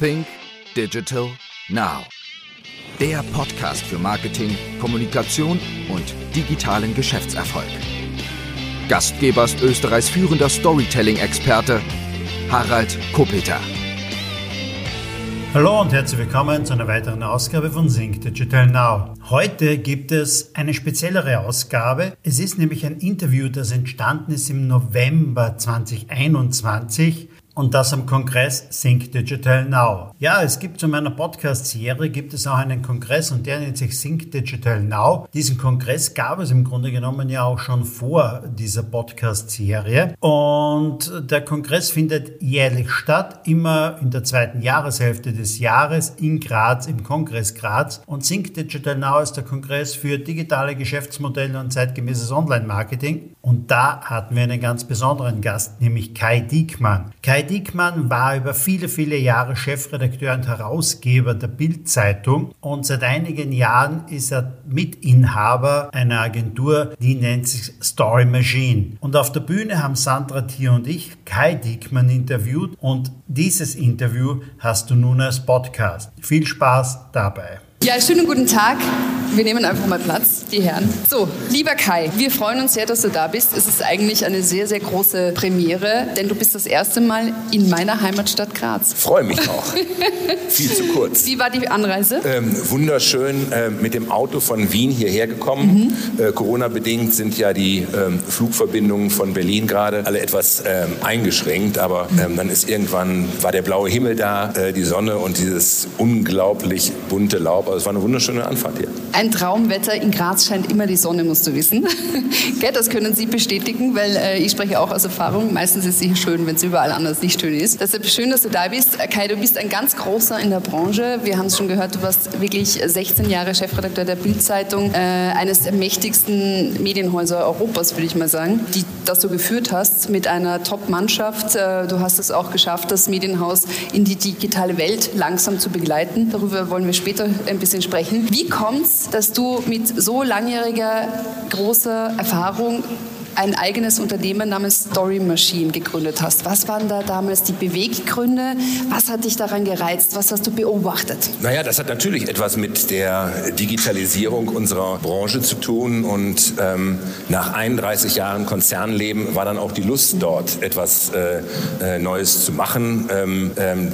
Think Digital Now. Der Podcast für Marketing, Kommunikation und digitalen Geschäftserfolg. Gastgeber ist Österreichs führender Storytelling-Experte Harald Kopeter. Hallo und herzlich willkommen zu einer weiteren Ausgabe von Sync Digital Now. Heute gibt es eine speziellere Ausgabe. Es ist nämlich ein Interview, das entstanden ist im November 2021 und das am Kongress Think Digital Now. Ja, es gibt zu meiner Podcast-Serie gibt es auch einen Kongress und der nennt sich Think Digital Now. Diesen Kongress gab es im Grunde genommen ja auch schon vor dieser Podcast-Serie und der Kongress findet jährlich statt, immer in der zweiten Jahreshälfte des Jahres in Graz, im Kongress Graz und Think Digital Now ist der Kongress für digitale Geschäftsmodelle und zeitgemäßes Online-Marketing und da hatten wir einen ganz besonderen Gast, nämlich Kai Diekmann. Kai Diekmann war über viele, viele Jahre Chefredakteur und Herausgeber der Bild-Zeitung und seit einigen Jahren ist er Mitinhaber einer Agentur, die nennt sich Story Machine. Und auf der Bühne haben Sandra Thier und ich Kai Diekmann interviewt und dieses Interview hast du nun als Podcast. Viel Spaß dabei. Ja, schönen guten Tag. Wir nehmen einfach mal Platz, die Herren. So, lieber Kai, wir freuen uns sehr, dass du da bist. Es ist eigentlich eine sehr, sehr große Premiere, denn du bist das erste Mal in meiner Heimatstadt Graz. Freue mich auch. Viel zu kurz. Wie war die Anreise? Ähm, wunderschön äh, mit dem Auto von Wien hierher gekommen. Mhm. Äh, Corona-bedingt sind ja die ähm, Flugverbindungen von Berlin gerade alle etwas ähm, eingeschränkt, aber ähm, dann ist irgendwann, war der blaue Himmel da, äh, die Sonne und dieses unglaublich bunte Laub. Also es war eine wunderschöne Anfahrt hier. Ein Traumwetter. In Graz scheint immer die Sonne, musst du wissen. das können Sie bestätigen, weil äh, ich spreche auch aus Erfahrung. Meistens ist es sicher schön, wenn es überall anders nicht schön ist. Deshalb schön, dass du da bist. Äh, Kai, du bist ein ganz großer in der Branche. Wir haben es schon gehört, du warst wirklich 16 Jahre Chefredakteur der Bild-Zeitung, äh, eines der mächtigsten Medienhäuser Europas, würde ich mal sagen, die das du geführt hast mit einer Top-Mannschaft. Äh, du hast es auch geschafft, das Medienhaus in die digitale Welt langsam zu begleiten. Darüber wollen wir später ein bisschen sprechen. Wie kommt es, dass du mit so langjähriger, großer Erfahrung ein eigenes Unternehmen namens Story Machine gegründet hast. Was waren da damals die Beweggründe? Was hat dich daran gereizt? Was hast du beobachtet? Naja, das hat natürlich etwas mit der Digitalisierung unserer Branche zu tun. Und ähm, nach 31 Jahren Konzernleben war dann auch die Lust dort, etwas äh, äh, Neues zu machen. Ähm, ähm,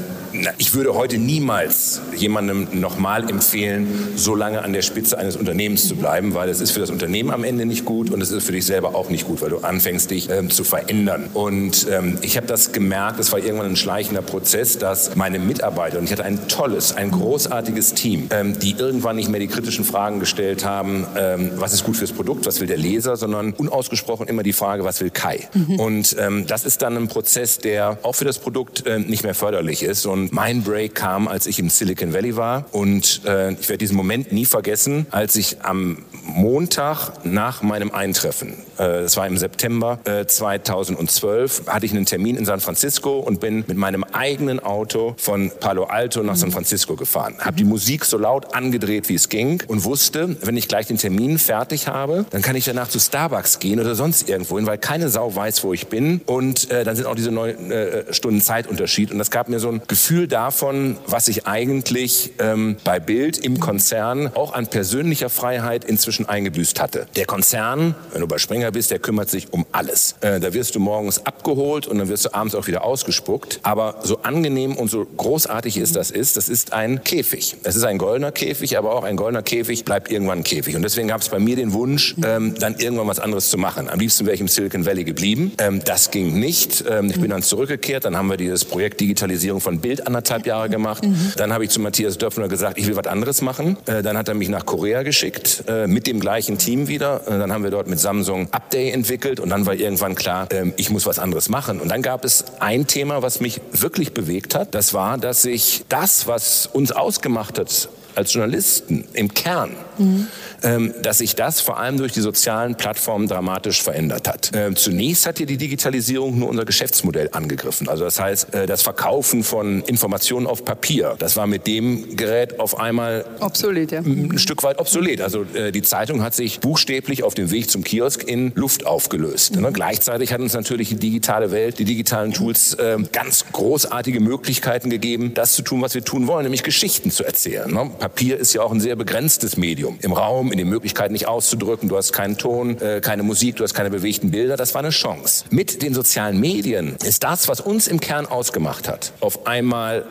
ich würde heute niemals jemandem nochmal empfehlen, so lange an der Spitze eines Unternehmens zu bleiben, weil es ist für das Unternehmen am Ende nicht gut und es ist für dich selber auch nicht gut, weil du anfängst, dich ähm, zu verändern. Und ähm, ich habe das gemerkt, es war irgendwann ein schleichender Prozess, dass meine Mitarbeiter, und ich hatte ein tolles, ein großartiges Team, ähm, die irgendwann nicht mehr die kritischen Fragen gestellt haben, ähm, was ist gut fürs Produkt, was will der Leser, sondern unausgesprochen immer die Frage, was will Kai? Mhm. Und ähm, das ist dann ein Prozess, der auch für das Produkt äh, nicht mehr förderlich ist. Und mein Break kam, als ich im Silicon Valley war. Und äh, ich werde diesen Moment nie vergessen, als ich am Montag nach meinem Eintreffen, äh, das war im September äh, 2012, hatte ich einen Termin in San Francisco und bin mit meinem eigenen Auto von Palo Alto nach San Francisco gefahren. Habe die Musik so laut angedreht, wie es ging und wusste, wenn ich gleich den Termin fertig habe, dann kann ich danach zu Starbucks gehen oder sonst irgendwo hin, weil keine Sau weiß, wo ich bin. Und äh, dann sind auch diese neun äh, Stunden Zeitunterschied. Und das gab mir so ein Gefühl davon, was ich eigentlich ähm, bei Bild im Konzern auch an persönlicher Freiheit inzwischen Menschen eingebüßt hatte. Der Konzern, wenn du bei Springer bist, der kümmert sich um alles. Äh, da wirst du morgens abgeholt und dann wirst du abends auch wieder ausgespuckt. Aber so angenehm und so großartig ist das ist, das ist ein Käfig. Es ist ein goldener Käfig, aber auch ein goldener Käfig bleibt irgendwann ein Käfig. Und deswegen gab es bei mir den Wunsch, ähm, dann irgendwann was anderes zu machen. Am liebsten wäre ich im Silicon Valley geblieben. Ähm, das ging nicht. Ähm, ich bin dann zurückgekehrt. Dann haben wir dieses Projekt Digitalisierung von Bild anderthalb Jahre gemacht. Mhm. Dann habe ich zu Matthias Döpfner gesagt, ich will was anderes machen. Äh, dann hat er mich nach Korea geschickt äh, mit dem gleichen Team wieder. Äh, dann haben wir dort mit Samsung Update entwickelt und dann war irgendwann klar, ähm, ich muss was anderes machen. Und dann gab es ein Thema, was mich wirklich bewegt hat. Das war, dass sich das, was uns ausgemacht hat als Journalisten im Kern, mhm. ähm, dass sich das vor allem durch die sozialen Plattformen dramatisch verändert hat. Ähm, zunächst hat hier die Digitalisierung nur unser Geschäftsmodell angegriffen. Also das heißt, äh, das Verkaufen von Informationen auf Papier, das war mit dem Gerät auf einmal obsolet, ja. ein Stück weit obsolet. Also äh, die Zeitung hat sich buchstäblich auf dem Weg zum Kiosk in Luft aufgelöst. Mhm. Ne? Gleichzeitig hat uns natürlich die digitale Welt, die digitalen Tools äh, ganz großartige Möglichkeiten gegeben, das zu tun, was wir tun wollen, nämlich Geschichten zu erzählen. Ne? Papier ist ja auch ein sehr begrenztes Medium. Im Raum, in den Möglichkeiten nicht auszudrücken. Du hast keinen Ton, äh, keine Musik, du hast keine bewegten Bilder. Das war eine Chance. Mit den sozialen Medien ist das, was uns im Kern ausgemacht hat, auf einmal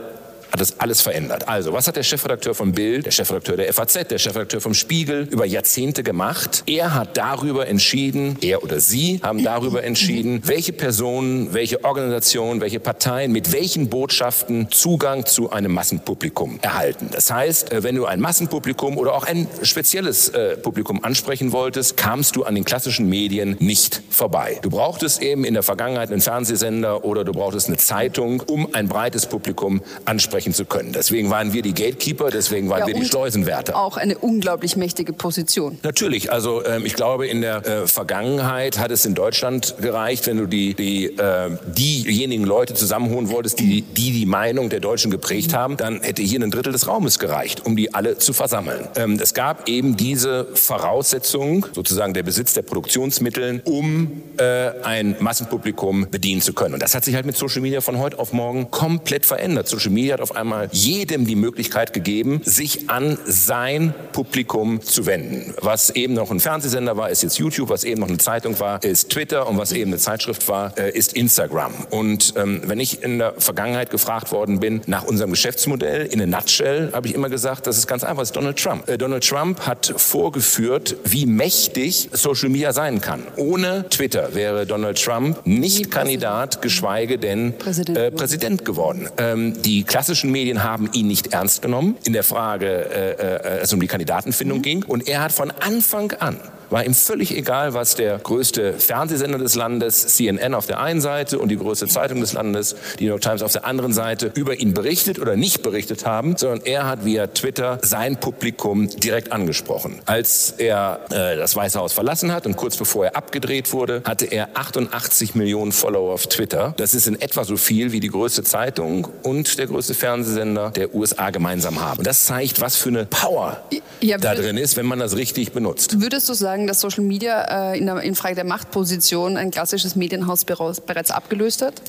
hat das alles verändert. Also, was hat der Chefredakteur von Bild, der Chefredakteur der FAZ, der Chefredakteur vom Spiegel über Jahrzehnte gemacht? Er hat darüber entschieden, er oder sie haben darüber entschieden, welche Personen, welche Organisationen, welche Parteien mit welchen Botschaften Zugang zu einem Massenpublikum erhalten. Das heißt, äh, wenn du ein Massenpublikum oder auch ein spezielles äh, Publikum ansprechen wolltest, kamst du an den klassischen Medien nicht vorbei. Du brauchtest eben in der Vergangenheit einen Fernsehsender oder du brauchtest eine Zeitung, um ein breites Publikum ansprechen sprechen zu können. Deswegen waren wir die Gatekeeper, deswegen waren ja, wir die Schleusenwärter. Auch eine unglaublich mächtige Position. Natürlich, also ähm, ich glaube, in der äh, Vergangenheit hat es in Deutschland gereicht, wenn du die, die, äh, diejenigen Leute zusammenholen wolltest, die, die die Meinung der Deutschen geprägt haben, dann hätte hier ein Drittel des Raumes gereicht, um die alle zu versammeln. Ähm, es gab eben diese Voraussetzung, sozusagen der Besitz der Produktionsmittel, um äh, ein Massenpublikum bedienen zu können. Und das hat sich halt mit Social Media von heute auf morgen komplett verändert. Social Media hat auf auf einmal jedem die Möglichkeit gegeben, sich an sein Publikum zu wenden. Was eben noch ein Fernsehsender war, ist jetzt YouTube, was eben noch eine Zeitung war, ist Twitter und was eben eine Zeitschrift war, äh, ist Instagram. Und ähm, wenn ich in der Vergangenheit gefragt worden bin nach unserem Geschäftsmodell, in a nutshell, habe ich immer gesagt, das ist ganz einfach, das ist Donald Trump. Äh, Donald Trump hat vorgeführt, wie mächtig Social Media sein kann. Ohne Twitter wäre Donald Trump nicht Kandidat, geschweige denn Präsident, äh, Präsident geworden. Ähm, die klassische klassischen Medien haben ihn nicht ernst genommen in der Frage, äh, äh, als es um die Kandidatenfindung mhm. ging. Und er hat von Anfang an war ihm völlig egal, was der größte Fernsehsender des Landes, CNN auf der einen Seite und die größte Zeitung des Landes, die New York Times auf der anderen Seite, über ihn berichtet oder nicht berichtet haben, sondern er hat via Twitter sein Publikum direkt angesprochen. Als er äh, das Weiße Haus verlassen hat und kurz bevor er abgedreht wurde, hatte er 88 Millionen Follower auf Twitter. Das ist in etwa so viel wie die größte Zeitung und der größte Fernsehsender der USA gemeinsam haben. Und das zeigt, was für eine Power ja, da drin ist, wenn man das richtig benutzt. Würdest du sagen, sagen, dass Social Media äh, in, der, in Frage der Machtposition ein klassisches Medienhaus bereits abgelöst hat?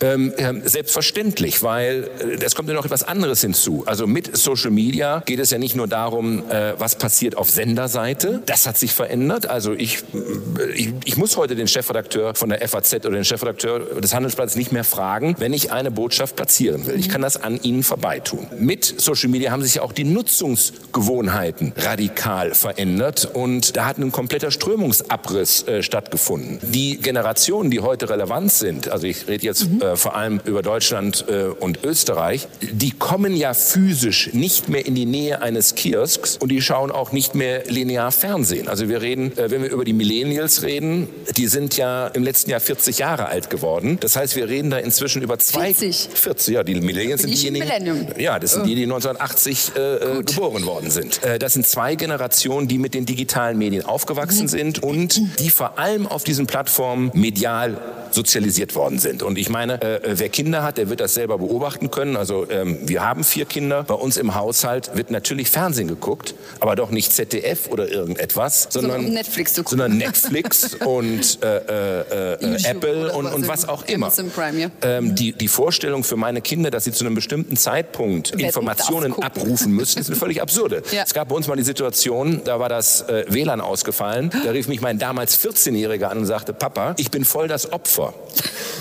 Ähm, ja, selbstverständlich, weil äh, es kommt ja noch etwas anderes hinzu. Also mit Social Media geht es ja nicht nur darum, äh, was passiert auf Senderseite. Das hat sich verändert. Also ich, ich, ich muss heute den Chefredakteur von der FAZ oder den Chefredakteur des Handelsblatts nicht mehr fragen, wenn ich eine Botschaft platzieren will. Ich kann das an ihnen vorbeitun. Mit Social Media haben sich auch die Nutzungsgewohnheiten radikal verändert und da hat ein kompletter Strömungsabriss äh, stattgefunden. Die Generationen, die heute relevant sind, also ich rede jetzt mhm. äh, vor allem über Deutschland äh, und Österreich, die kommen ja physisch nicht mehr in die Nähe eines Kiosks und die schauen auch nicht mehr linear Fernsehen. Also wir reden, äh, wenn wir über die Millennials reden, die sind ja im letzten Jahr 40 Jahre alt geworden. Das heißt, wir reden da inzwischen über zwei 40, 40 ja, die Millennials sind diejenigen. Ja, das sind oh. die, die 1980 äh, äh, geboren worden sind. das sind zwei Generationen, die mit den digitalen Medien auf aufgewachsen sind und die vor allem auf diesen Plattformen medial sozialisiert worden sind. Und ich meine, äh, wer Kinder hat, der wird das selber beobachten können. Also ähm, wir haben vier Kinder. Bei uns im Haushalt wird natürlich Fernsehen geguckt, aber doch nicht ZDF oder irgendetwas, sondern so Netflix, sondern Netflix und äh, äh, äh Apple und, und was auch immer. Prime, ja. ähm, die, die Vorstellung für meine Kinder, dass sie zu einem bestimmten Zeitpunkt Informationen abrufen müssen, ist eine völlig absurde. Ja. Es gab bei uns mal die Situation, da war das äh, WLAN ausgefallen. Da rief mich mein damals 14-Jähriger an und sagte, Papa, ich bin voll das Opfer.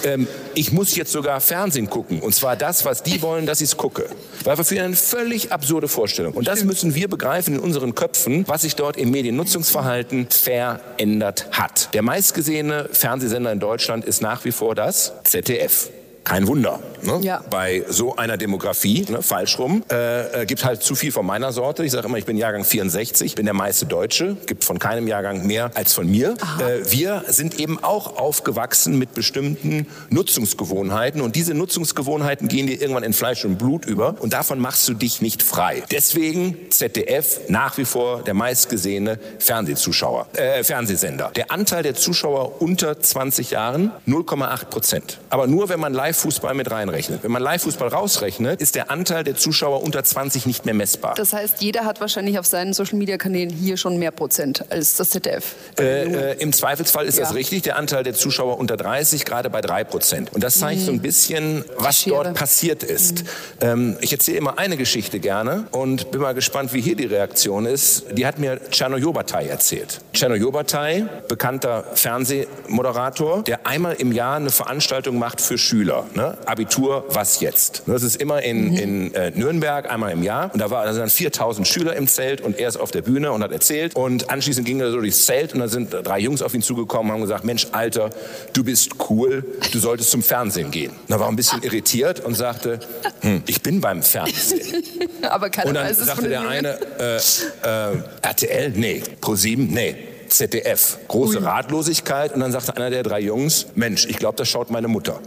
Ähm, ich muss jetzt sogar Fernsehen gucken. Und zwar das, was die wollen, dass ich es gucke. Weil wir für eine völlig absurde Vorstellung. Und das müssen wir begreifen in unseren Köpfen, was sich dort im Mediennutzungsverhalten verändert hat. Der meistgesehene Fernsehsender in Deutschland ist nach wie vor das ZDF. Kein Wunder. Ne? Ja. Bei so einer Demografie, ne? falsch rum, äh, äh, gibt halt zu viel von meiner Sorte. Ich sage immer, ich bin Jahrgang 64, bin der meiste Deutsche, gibt von keinem Jahrgang mehr als von mir. Äh, wir sind eben auch aufgewachsen mit bestimmten Nutzungsgewohnheiten und diese Nutzungsgewohnheiten gehen dir irgendwann in Fleisch und Blut über und davon machst du dich nicht frei. Deswegen ZDF nach wie vor der meistgesehene Fernsehzuschauer, äh, Fernsehsender. Der Anteil der Zuschauer unter 20 Jahren 0,8 Prozent. Aber nur wenn man Live-Fußball mit reinrechnet. Wenn man Live-Fußball rausrechnet, ist der Anteil der Zuschauer unter 20 nicht mehr messbar. Das heißt, jeder hat wahrscheinlich auf seinen Social-Media-Kanälen hier schon mehr Prozent als das ZDF. Äh, äh, Im Zweifelsfall ist ja. das richtig. Der Anteil der Zuschauer unter 30 gerade bei 3 Prozent. Und das zeigt mhm. so ein bisschen, was dort passiert ist. Mhm. Ähm, ich erzähle immer eine Geschichte gerne und bin mal gespannt, wie hier die Reaktion ist. Die hat mir Czerno Jobatai erzählt. Czerno Jobatai, bekannter Fernsehmoderator, der einmal im Jahr eine Veranstaltung macht für Schüler. Ne? Abitur, was jetzt? Das ist immer in, mhm. in äh, Nürnberg einmal im Jahr. Und da, war, da sind 4000 Schüler im Zelt und er ist auf der Bühne und hat erzählt. Und anschließend ging er so durchs Zelt und da sind drei Jungs auf ihn zugekommen und haben gesagt, Mensch, Alter, du bist cool, du solltest zum Fernsehen gehen. Und er war ein bisschen irritiert und sagte, hm, ich bin beim Fernsehen. Aber keiner und dann weiß es sagte der eine, äh, äh, RTL, nee, Pro7, nee. ZDF. Große. Ratlosigkeit. Und dann sagte einer der drei Jungs, Mensch, ich glaube, das schaut meine Mutter.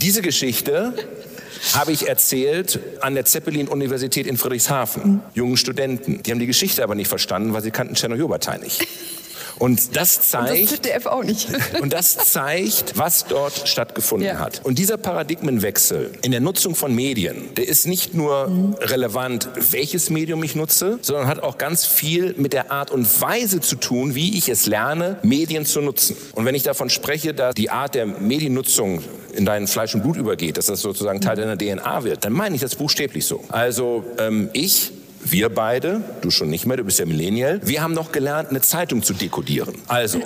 Diese Geschichte habe ich erzählt an der Zeppelin-Universität in Friedrichshafen. Jungen Studenten. Die haben die Geschichte aber nicht verstanden, weil sie kannten Tschernojobatai nicht. Und das zeigt, und das ZDF auch nicht. und das zeigt, was dort stattgefunden ja. hat. Und dieser Paradigmenwechsel in der Nutzung von Medien, der ist nicht nur mhm. relevant, welches Medium ich nutze, sondern hat auch ganz viel mit der Art und Weise zu tun, wie ich es lerne, Medien zu nutzen. Und wenn ich davon spreche, dass die Art der Mediennutzung in dein Fleisch und Blut übergeht, dass das sozusagen Teil deiner DNA wird, dann meine ich das buchstäblich so. Also ähm, ich wir beide, du schon nicht mehr, du bist ja Millennial, wir haben noch gelernt, eine Zeitung zu dekodieren. Also,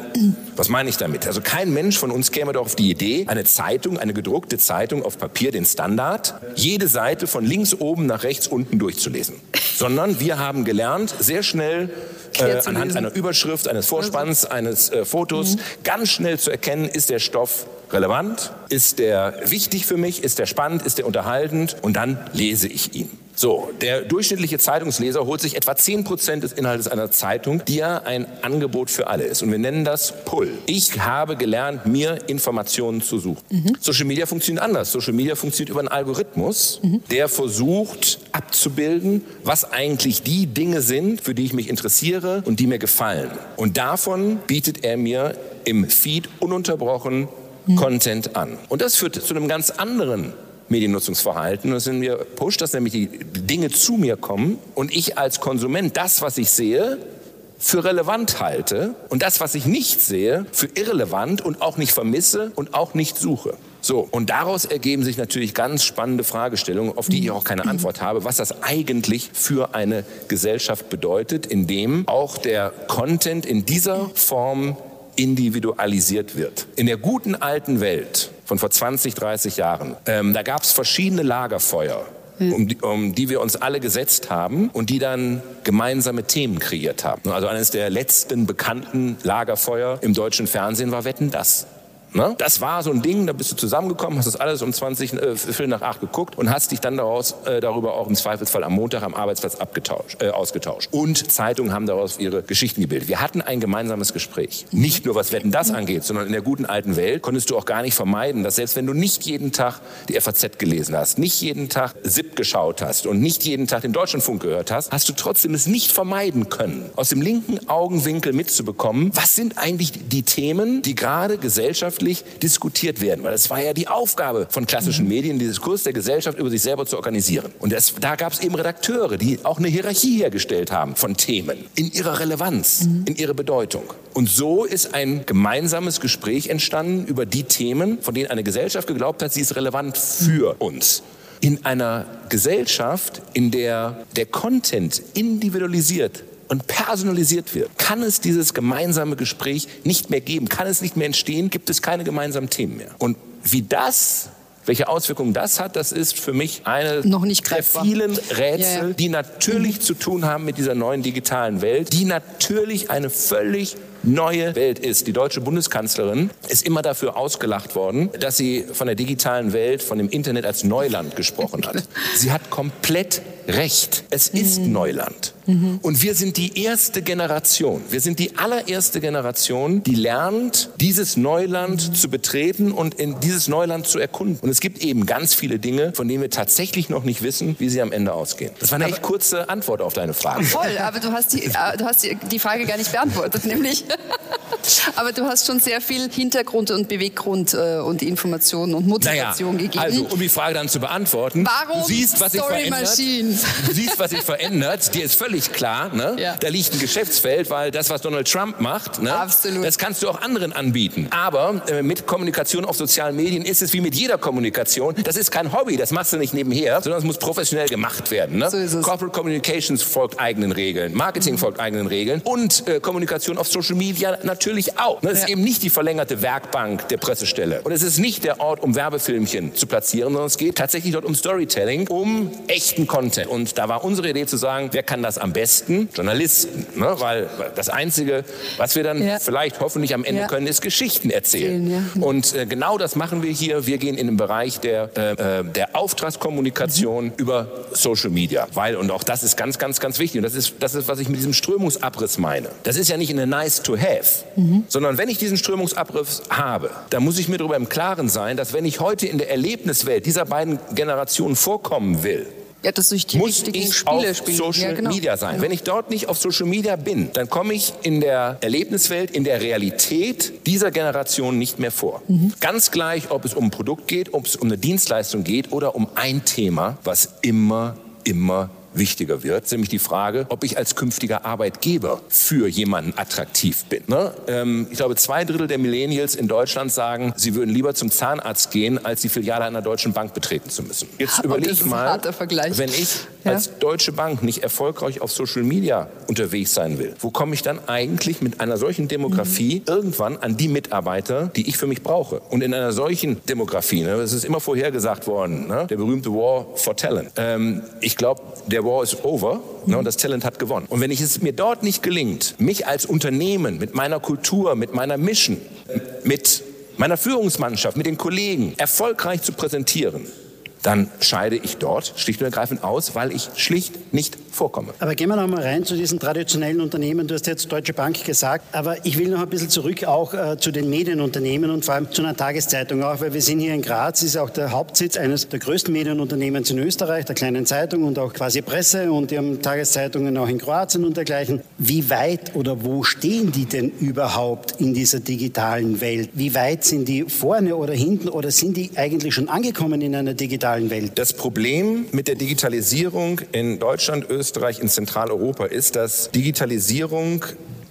was meine ich damit? Also kein Mensch von uns käme doch auf die Idee, eine Zeitung, eine gedruckte Zeitung auf Papier, den Standard, jede Seite von links oben nach rechts unten durchzulesen. Sondern wir haben gelernt, sehr schnell äh, anhand einer Überschrift, eines Vorspanns, eines äh, Fotos, mhm. ganz schnell zu erkennen, ist der Stoff relevant, ist der wichtig für mich, ist der spannend, ist der unterhaltend und dann lese ich ihn. So, der durchschnittliche Zeitungsleser holt sich etwa 10 Prozent des Inhalts einer Zeitung, die ja ein Angebot für alle ist. Und wir nennen das Pull. Ich habe gelernt, mir Informationen zu suchen. Mhm. Social Media funktioniert anders. Social Media funktioniert über einen Algorithmus, mhm. der versucht abzubilden, was eigentlich die Dinge sind, für die ich mich interessiere und die mir gefallen. Und davon bietet er mir im Feed ununterbrochen mhm. Content an. Und das führt zu einem ganz anderen Mediennutzungsverhalten. Das sind mir Push, dass nämlich die Dinge zu mir kommen und ich als Konsument das, was ich sehe, für relevant halte und das, was ich nicht sehe, für irrelevant und auch nicht vermisse und auch nicht suche. So, und daraus ergeben sich natürlich ganz spannende Fragestellungen, auf die ich auch keine Antwort habe, was das eigentlich für eine Gesellschaft bedeutet, in dem auch der Content in dieser Form individualisiert wird. In der guten alten Welt von vor 20, 30 Jahren. Ähm, da gab es verschiedene Lagerfeuer. Hm. Um die, um die wir uns alle gesetzt haben und die dann gemeinsame Themen kreiert haben. Also eines der letzten bekannten Lagerfeuer im deutschen Fernsehen war Wetten das. Ne? Das war so ein Ding, da bist du zusammengekommen, hast das alles um 20, äh, Viertel nach acht geguckt und hast dich dann daraus, äh, darüber auch im Zweifelsfall am Montag am Arbeitsplatz abgetauscht, äh, ausgetauscht. Und Zeitungen haben daraus ihre Geschichten gebildet. Wir hatten ein gemeinsames Gespräch. Nicht nur was Wetten das angeht, sondern in der guten alten Welt konntest du auch gar nicht vermeiden, dass selbst wenn du nicht jeden Tag die FAZ gelesen hast, nicht jeden Tag SIP geschaut hast und nicht jeden Tag den Deutschlandfunk gehört hast, hast du trotzdem es nicht vermeiden können, aus dem linken Augenwinkel mitzubekommen, was sind eigentlich die Themen, die gerade gesellschaftlich öffentlich diskutiert werden. Weil es war ja die Aufgabe von klassischen mhm. Medien, den Diskurs der Gesellschaft über sich selber zu organisieren. Und das, da gab es eben Redakteure, die auch eine Hierarchie hergestellt haben von Themen in ihrer Relevanz, mhm. in ihrer Bedeutung. Und so ist ein gemeinsames Gespräch entstanden über die Themen, von denen eine Gesellschaft geglaubt hat, sie ist relevant für uns in einer Gesellschaft, in der der Content individualisiert und personalisiert wird, kann es dieses gemeinsame Gespräch nicht mehr geben, kann es nicht mehr entstehen, gibt es keine gemeinsamen Themen mehr. Und wie das welche Auswirkungen das hat, das ist für mich eine Noch nicht der vielen Rätsel, ja. die natürlich mhm. zu tun haben mit dieser neuen digitalen Welt, die natürlich eine völlig neue Welt ist. Die deutsche Bundeskanzlerin ist immer dafür ausgelacht worden, dass sie von der digitalen Welt, von dem Internet als Neuland gesprochen hat. Sie hat komplett recht. Es ist mhm. Neuland. Mhm. Und wir sind die erste Generation. Wir sind die allererste Generation, die lernt, dieses Neuland mhm. zu betreten und in dieses Neuland zu erkunden. Und es gibt eben ganz viele Dinge, von denen wir tatsächlich noch nicht wissen, wie sie am Ende ausgehen. Das war eine echt kurze Antwort auf deine Frage. Voll, aber du hast die, äh, du hast die, die Frage gar nicht beantwortet, nämlich. aber du hast schon sehr viel Hintergrund und Beweggrund äh, und Informationen und Motivation naja, gegeben. Also, um die Frage dann zu beantworten, Warum du siehst, was sich verändert. Du siehst, was sich verändert. Dir ist völlig klar, ne? Ja. da liegt ein Geschäftsfeld, weil das, was Donald Trump macht, ne? Absolut. das kannst du auch anderen anbieten. Aber äh, mit Kommunikation auf sozialen Medien ist es wie mit jeder Kommunikation. Das ist kein Hobby, das machst du nicht nebenher, sondern es muss professionell gemacht werden. Ne? So ist es. Corporate Communications folgt eigenen Regeln, Marketing mhm. folgt eigenen Regeln und äh, Kommunikation auf Social Media natürlich auch. Ne? Das ja. ist eben nicht die verlängerte Werkbank der Pressestelle. Und es ist nicht der Ort, um Werbefilmchen zu platzieren, sondern es geht tatsächlich dort um Storytelling, um echten Content. Und da war unsere Idee zu sagen, wer kann das am besten? Journalisten. Ne? Weil das Einzige, was wir dann ja. vielleicht hoffentlich am Ende ja. können, ist Geschichten erzählen. Ja. Und äh, genau das machen wir hier. Wir gehen in den Bereich der, äh, äh, der Auftragskommunikation mhm. über Social Media. Weil, und auch das ist ganz, ganz, ganz wichtig. Und das ist, das ist, was ich mit diesem Strömungsabriss meine. Das ist ja nicht eine nice to have, mhm. sondern wenn ich diesen Strömungsabriss habe, dann muss ich mir darüber im Klaren sein, dass wenn ich heute in der Erlebniswelt dieser beiden Generationen vorkommen will, ja, das durch die muss ich Spiele auf spielen. Social ja, genau. Media sein. Ja. Wenn ich dort nicht auf Social Media bin, dann komme ich in der Erlebniswelt, in der Realität dieser Generation nicht mehr vor. Mhm. Ganz gleich, ob es um ein Produkt geht, ob es um eine Dienstleistung geht oder um ein Thema, was immer, immer wichtiger wird, nämlich die Frage, ob ich als künftiger Arbeitgeber für jemanden attraktiv bin. Ne? Ähm, ich glaube, zwei Drittel der Millennials in Deutschland sagen, sie würden lieber zum Zahnarzt gehen, als die Filiale einer deutschen Bank betreten zu müssen. Jetzt überleg mal, wenn ich ja. als Deutsche Bank nicht erfolgreich auf Social Media unterwegs sein will, wo komme ich dann eigentlich mit einer solchen Demografie mhm. irgendwann an die Mitarbeiter, die ich für mich brauche? Und in einer solchen Demografie, ne, das ist immer vorhergesagt worden, ne, der berühmte War for Talent. Ähm, ich glaube, der War is over ne, und das Talent hat gewonnen. Und wenn ich es mir dort nicht gelingt, mich als Unternehmen mit meiner Kultur, mit meiner Mission, mit meiner Führungsmannschaft, mit den Kollegen erfolgreich zu präsentieren, dann scheide ich dort schlicht und ergreifend aus, weil ich schlicht nicht vorkomme. Aber gehen wir noch mal rein zu diesen traditionellen Unternehmen. Du hast jetzt Deutsche Bank gesagt, aber ich will noch ein bisschen zurück auch äh, zu den Medienunternehmen und vor allem zu einer Tageszeitung auch, weil wir sind hier in Graz, ist auch der Hauptsitz eines der größten Medienunternehmens in Österreich, der kleinen Zeitung und auch quasi Presse und die haben Tageszeitungen auch in Kroatien und dergleichen. Wie weit oder wo stehen die denn überhaupt in dieser digitalen Welt? Wie weit sind die vorne oder hinten oder sind die eigentlich schon angekommen in einer digitalen digitalen Welt. Das Problem mit der Digitalisierung in Deutschland, Österreich, in Zentraleuropa ist, dass Digitalisierung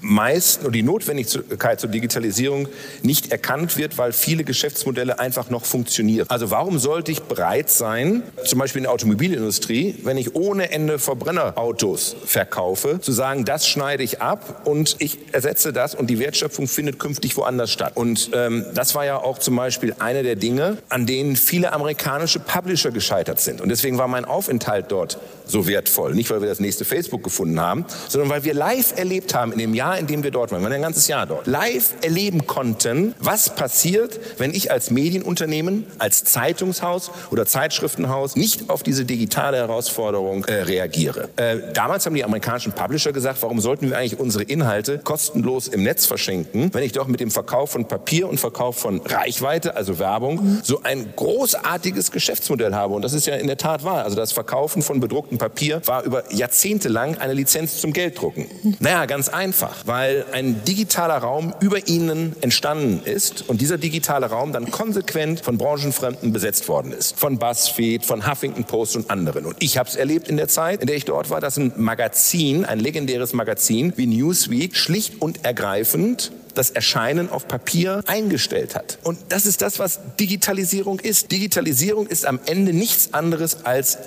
meist oder die Notwendigkeit zur Digitalisierung nicht erkannt wird, weil viele Geschäftsmodelle einfach noch funktionieren. Also warum sollte ich bereit sein, zum Beispiel in der Automobilindustrie, wenn ich ohne Ende Verbrennerautos verkaufe, zu sagen, das schneide ich ab und ich ersetze das und die Wertschöpfung findet künftig woanders statt. Und ähm, das war ja auch zum Beispiel eine der Dinge, an denen viele amerikanische Publisher gescheitert sind. Und deswegen war mein Aufenthalt dort so wertvoll. Nicht, weil wir das nächste Facebook gefunden haben, sondern weil wir live erlebt haben in dem Jahr, Jahr, in dem wir dort waren, wir waren ein ganzes Jahr dort, live erleben konnten, was passiert, wenn ich als Medienunternehmen, als Zeitungshaus oder Zeitschriftenhaus nicht auf diese digitale Herausforderung äh, reagiere. Äh, damals haben die amerikanischen Publisher gesagt, warum sollten wir eigentlich unsere Inhalte kostenlos im Netz verschenken, wenn ich doch mit dem Verkauf von Papier und Verkauf von Reichweite, also Werbung, so ein großartiges Geschäftsmodell habe. Und das ist ja in der Tat wahr. Also das Verkaufen von bedrucktem Papier war über Jahrzehnte lang eine Lizenz zum Gelddrucken. Naja, ganz einfach weil ein digitaler Raum über ihnen entstanden ist und dieser digitale Raum dann konsequent von Branchenfremden besetzt worden ist. Von BuzzFeed, von Huffington Post und anderen. Und ich habe es erlebt in der Zeit, in der ich dort war, dass ein Magazin, ein legendäres Magazin wie Newsweek schlicht und ergreifend das Erscheinen auf Papier eingestellt hat. Und das ist das, was Digitalisierung ist. Digitalisierung ist am Ende nichts anderes als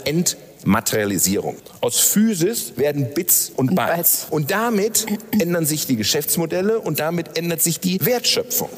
Entmaterialisierung. Aus Physis werden Bits und Bytes. Und damit ändern sich die Geschäftsmodelle und damit ändert sich die Wertschöpfung.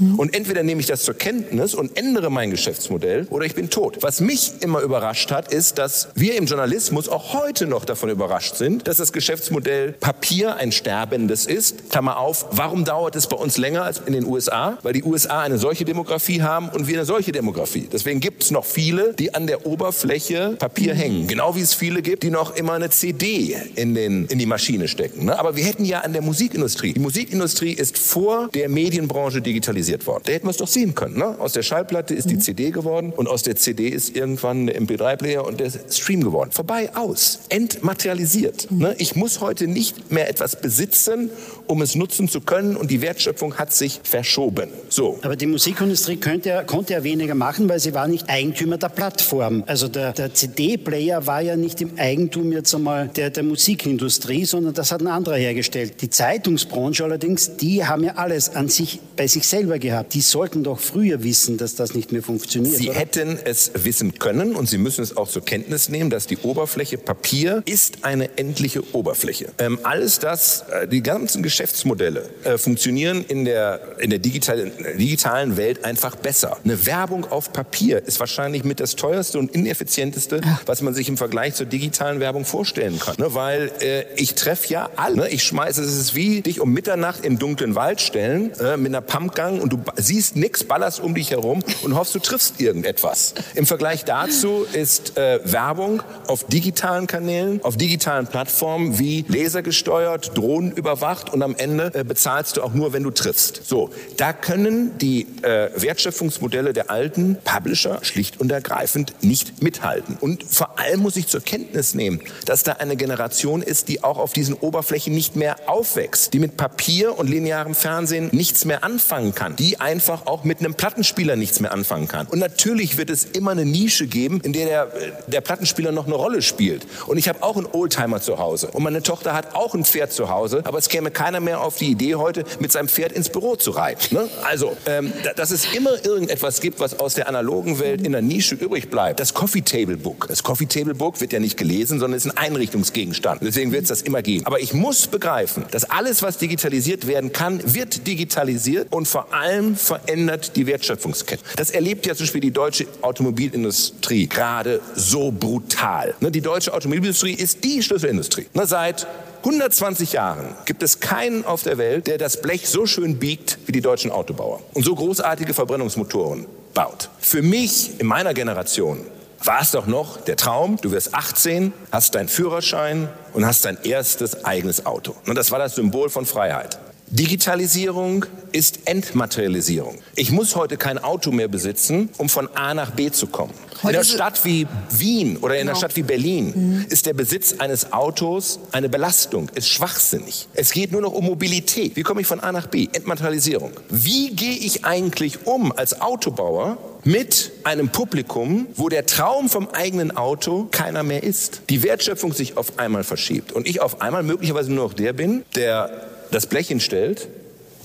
Mhm. Und entweder nehme ich das zur Kenntnis und ändere mein Geschäftsmodell oder ich bin tot. Was mich immer überrascht hat, ist, dass wir im Journalismus auch heute noch davon überrascht sind, dass das Geschäftsmodell Papier ein sterbendes ist. Klammer auf, warum dauert es bei uns länger als in den USA? Weil die USA eine solche Demografie haben und wir eine solche Demografie. Deswegen gibt es noch viele, die an der Oberfläche Papier hängen. Genau wie es viele gibt, die noch immer eine CD in, den, in die Maschine stecken. Ne? Aber wir hätten ja an der Musikindustrie. Die Musikindustrie ist vor der Medienbranche digitalisiert worden. Da hätten wir es doch sehen können. Ne? Aus der Schallplatte ist die mhm. CD geworden und aus der CD ist irgendwann der MP3-Player und der Stream geworden. Vorbei, aus. Entmaterialisiert. Ne? Ich muss heute nicht mehr etwas besitzen, um es nutzen zu können und die Wertschöpfung hat sich verschoben. So. Aber die Musikindustrie könnte, konnte ja weniger machen, weil sie war nicht Eigentümer der Plattform. Also der, der CD-Player war ja nicht im Eigentum jetzt einmal der, der Musikindustrie, sondern das hat ein anderer hergestellt. Die Zeitungsbranche allerdings, die haben ja alles an sich bei sich selber gehabt. Die sollten doch früher wissen, dass das nicht mehr funktioniert. Sie oder? hätten es wissen können und Sie müssen es auch zur Kenntnis nehmen, dass die Oberfläche Papier ist eine endliche Oberfläche. Ähm, alles das, äh, die ganzen Geschäftsmodelle äh, funktionieren in der, in der digitalen, digitalen Welt einfach besser. Eine Werbung auf Papier ist wahrscheinlich mit das teuerste und ineffizienteste, was man sich im Vergleich zur digitalen Werbung vorstellen kann. Ne? Weil äh, ich treffe ja alle. Ne? Ich schmeiße, es ist wie dich um Mitternacht im dunklen Wald stellen äh, mit einer Pumpgang und du siehst nichts, ballerst um dich herum und hoffst, du triffst irgendetwas. Im Vergleich dazu ist äh, Werbung auf digitalen Kanälen, auf digitalen Plattformen wie lasergesteuert, Drohnen überwacht und am Ende äh, bezahlst du auch nur, wenn du triffst. So, da können die äh, Wertschöpfungsmodelle der alten Publisher schlicht und ergreifend nicht mithalten. Und vor allem muss ich zur Kenntnis nehmen, dass da eine Generation ist, die auch auf diesen Oberflächen nicht mehr aufwächst, die mit Papier und linearem Fernsehen nichts mehr anfangen kann, die einfach auch mit einem Plattenspieler nichts mehr anfangen kann. Und natürlich wird es immer eine Nische geben, in der der, der Plattenspieler noch eine Rolle spielt. Und ich habe auch einen Oldtimer zu Hause und meine Tochter hat auch ein Pferd zu Hause, aber es käme keiner mehr auf die Idee heute, mit seinem Pferd ins Büro zu reiten. Ne? Also, ähm, dass es immer irgendetwas gibt, was aus der analogen Welt in der Nische übrig bleibt. Das Coffee Table Book. Das Coffee Table Book wird ja nicht gelesen, sondern ist ein Einrichtungsgegenstand. Deswegen wird es das immer geben. Aber ich muss begreifen, dass alles, was digitalisiert werden kann, wird digitalisiert und vor allem verändert die Wertschöpfungskette. Das erlebt ja zum Beispiel die deutsche Automobilindustrie gerade so brutal. Ne, die deutsche Automobilindustrie ist die Schlüsselindustrie. Ne, seit 120 Jahren gibt es keinen auf der Welt, der das Blech so schön biegt wie die deutschen Autobauer und so großartige Verbrennungsmotoren baut. Für mich in meiner Generation war es doch noch der Traum, du wirst 18, hast deinen Führerschein und hast dein erstes eigenes Auto. Und das war das Symbol von Freiheit. Digitalisierung ist Entmaterialisierung. Ich muss heute kein Auto mehr besitzen, um von A nach B zu kommen. Heute in einer Stadt wie Wien oder in einer genau. Stadt wie Berlin mhm. ist der Besitz eines Autos eine Belastung, ist schwachsinnig. Es geht nur noch um Mobilität. Wie komme ich von A nach B? Entmaterialisierung. Wie gehe ich eigentlich um als Autobauer mit einem Publikum, wo der Traum vom eigenen Auto keiner mehr ist. Die Wertschöpfung sich auf einmal verschiebt und ich auf einmal möglicherweise nur noch der bin, der das Blech hinstellt,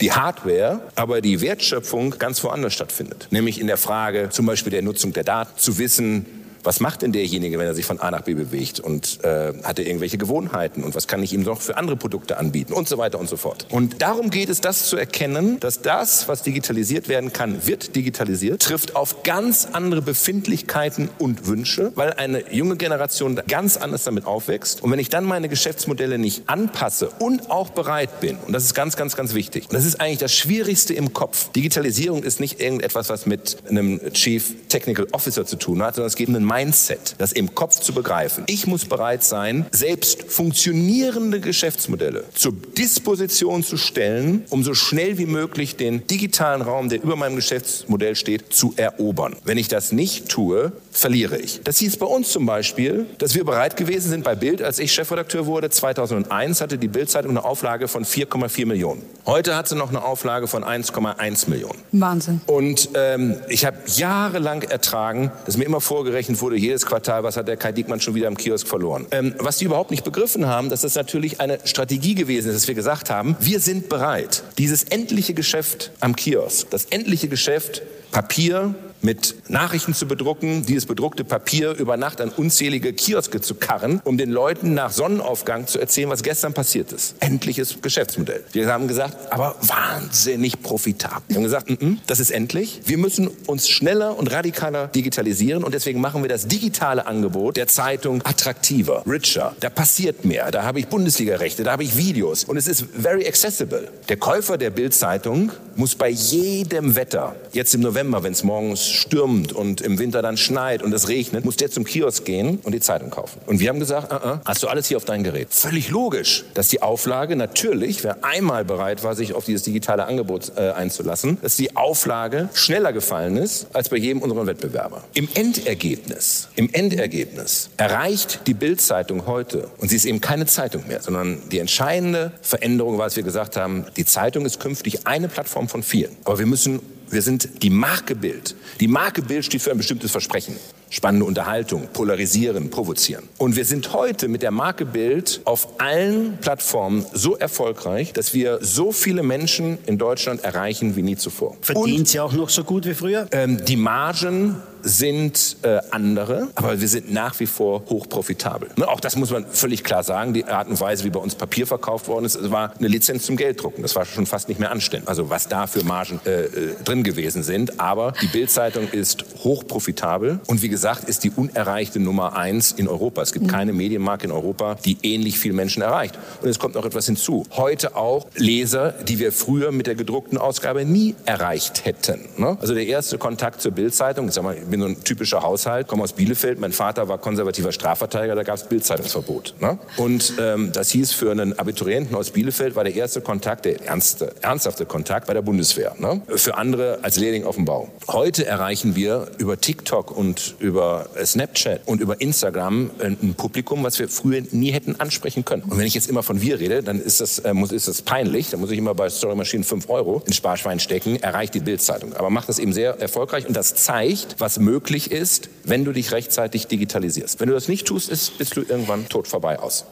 die Hardware, aber die Wertschöpfung ganz woanders stattfindet. Nämlich in der Frage zum Beispiel der Nutzung der Daten, zu wissen, was macht denn derjenige, wenn er sich von A nach B bewegt und äh, hat er irgendwelche Gewohnheiten und was kann ich ihm noch für andere Produkte anbieten und so weiter und so fort. Und darum geht es, das zu erkennen, dass das, was digitalisiert werden kann, wird digitalisiert, trifft auf ganz andere Befindlichkeiten und Wünsche, weil eine junge Generation ganz anders damit aufwächst. Und wenn ich dann meine Geschäftsmodelle nicht anpasse und auch bereit bin, und das ist ganz, ganz, ganz wichtig, und das ist eigentlich das Schwierigste im Kopf. Digitalisierung ist nicht irgendetwas, was mit einem Chief Technical Officer zu tun hat, sondern es geht um einen Mindset, das im Kopf zu begreifen. Ich muss bereit sein, selbst funktionierende Geschäftsmodelle zur Disposition zu stellen, um so schnell wie möglich den digitalen Raum, der über meinem Geschäftsmodell steht, zu erobern. Wenn ich das nicht tue, verliere ich. Das hieß bei uns zum Beispiel, dass wir bereit gewesen sind bei Bild, als ich Chefredakteur wurde, 2001 hatte die Bildzeitung eine Auflage von 4,4 Millionen. Heute hat sie noch eine Auflage von 1,1 Millionen. Wahnsinn. Und ähm, ich habe jahrelang ertragen, dass mir immer vorgerechnet wurde, wurde jedes Quartal, was hat der Kai Diekmann schon wieder im Kiosk verloren. Ähm, was die überhaupt nicht begriffen haben, dass das natürlich eine Strategie gewesen ist, dass wir gesagt haben, wir sind bereit, dieses endliche Geschäft am Kiosk, das endliche Geschäft Papier, mit Nachrichten zu bedrucken, dieses bedruckte Papier über Nacht an unzählige Kioske zu karren, um den Leuten nach Sonnenaufgang zu erzählen, was gestern passiert ist. Endliches Geschäftsmodell. Wir haben gesagt, aber wahnsinnig profitabel. Wir haben gesagt, n -n, das ist endlich. Wir müssen uns schneller und radikaler digitalisieren und deswegen machen wir das digitale Angebot der Zeitung attraktiver, richer. Da passiert mehr. Da habe ich Bundesliga-Rechte, da habe ich Videos und es ist very accessible. Der Käufer der Bild-Zeitung muss bei jedem Wetter, jetzt im November, wenn es morgens stürmt und im Winter dann schneit und es regnet, muss der zum Kiosk gehen und die Zeitung kaufen. Und wir haben gesagt, uh -uh, hast du alles hier auf dein Gerät. Völlig logisch, dass die Auflage natürlich, wer einmal bereit war, sich auf dieses digitale Angebot äh, einzulassen, dass die Auflage schneller gefallen ist als bei jedem unserer Wettbewerber. Im Endergebnis, im Endergebnis erreicht die Bild-Zeitung heute, und sie ist eben keine Zeitung mehr, sondern die entscheidende Veränderung war, als wir gesagt haben, die Zeitung ist künftig eine Plattform von vielen. Aber wir müssen wir sind die Marke Bild. Die Marke Bild steht für ein bestimmtes Versprechen. Spannende Unterhaltung, polarisieren, provozieren. Und wir sind heute mit der Marke Bild auf allen Plattformen so erfolgreich, dass wir so viele Menschen in Deutschland erreichen wie nie zuvor. Verdient sie auch noch so gut wie früher? Ähm, die Margen sind äh, andere, aber wir sind nach wie vor hochprofitabel. Ne, auch das muss man völlig klar sagen. Die Art und Weise, wie bei uns Papier verkauft worden ist, war eine Lizenz zum Gelddrucken. Das war schon fast nicht mehr anständig. Also was da für Margen äh, äh drin gewesen sind. Aber die Bildzeitung ist hochprofitabel und wie gesagt ist die unerreichte Nummer eins in Europa. Es gibt mhm. keine Medienmarke in Europa, die ähnlich viele Menschen erreicht. Und es kommt noch etwas hinzu. Heute auch Leser, die wir früher mit der gedruckten Ausgabe nie erreicht hätten. Ne? Also der erste Kontakt zur Bildzeitung, ich sag mal, bin so ein typischer Haushalt, komme aus Bielefeld, mein Vater war konservativer Strafverteidiger, da gab es Bildzeitungsverbot. Ne? Und ähm, das hieß für einen Abiturienten aus Bielefeld war der erste Kontakt, der ernste, ernsthafte Kontakt bei der Bundeswehr. Ne? Für andere als Lehrling auf dem Bau. Heute erreichen wir über TikTok und über Snapchat und über Instagram ein Publikum, was wir früher nie hätten ansprechen können. Und wenn ich jetzt immer von wir rede, dann ist das, äh, muss, ist das peinlich. Dann muss ich immer bei Story Machine 5 Euro ins Sparschwein stecken, erreicht die Bildzeitung. Aber macht das eben sehr erfolgreich und das zeigt, was möglich ist, wenn du dich rechtzeitig digitalisierst. Wenn du das nicht tust, ist, bist du irgendwann tot vorbei aus.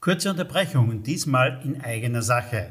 Kurze Unterbrechung, diesmal in eigener Sache.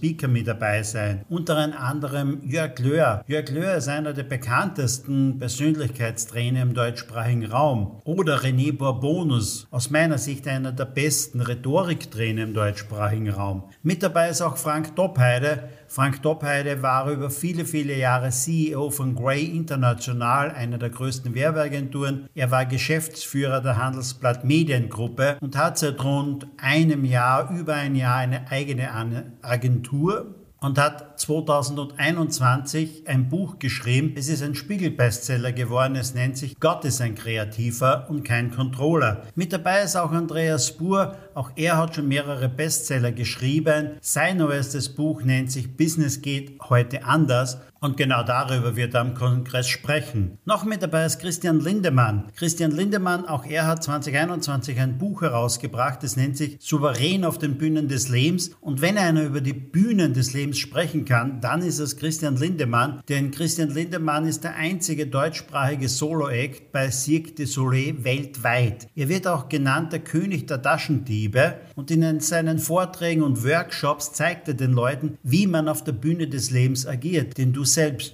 Speaker mit dabei sein. Unter anderem Jörg Löhr. Jörg Löhr ist einer der bekanntesten Persönlichkeitstrainer im deutschsprachigen Raum. Oder René Bourbonus, aus meiner Sicht einer der besten Rhetoriktrainer im deutschsprachigen Raum. Mit dabei ist auch Frank Doppheide. Frank Doppheide war über viele, viele Jahre CEO von Grey International, einer der größten Werbeagenturen. Er war Geschäftsführer der Handelsblatt Mediengruppe und hat seit rund einem Jahr, über ein Jahr eine eigene Agentur und hat 2021 ein Buch geschrieben. Es ist ein Spiegel-Bestseller geworden. Es nennt sich Gott ist ein Kreativer und kein Controller. Mit dabei ist auch Andreas Spur. Auch er hat schon mehrere Bestseller geschrieben. Sein neuestes Buch nennt sich Business geht heute anders und genau darüber wird er am Kongress sprechen. Noch mit dabei ist Christian Lindemann. Christian Lindemann, auch er hat 2021 ein Buch herausgebracht. Es nennt sich Souverän auf den Bühnen des Lebens. Und wenn einer über die Bühnen des Lebens sprechen kann, dann ist es Christian Lindemann. Denn Christian Lindemann ist der einzige deutschsprachige Solo-Act bei Cirque du Soleil weltweit. Er wird auch genannt der König der Taschendiebe. Und in seinen Vorträgen und Workshops zeigt er den Leuten, wie man auf der Bühne des Lebens agiert. Denn du selbst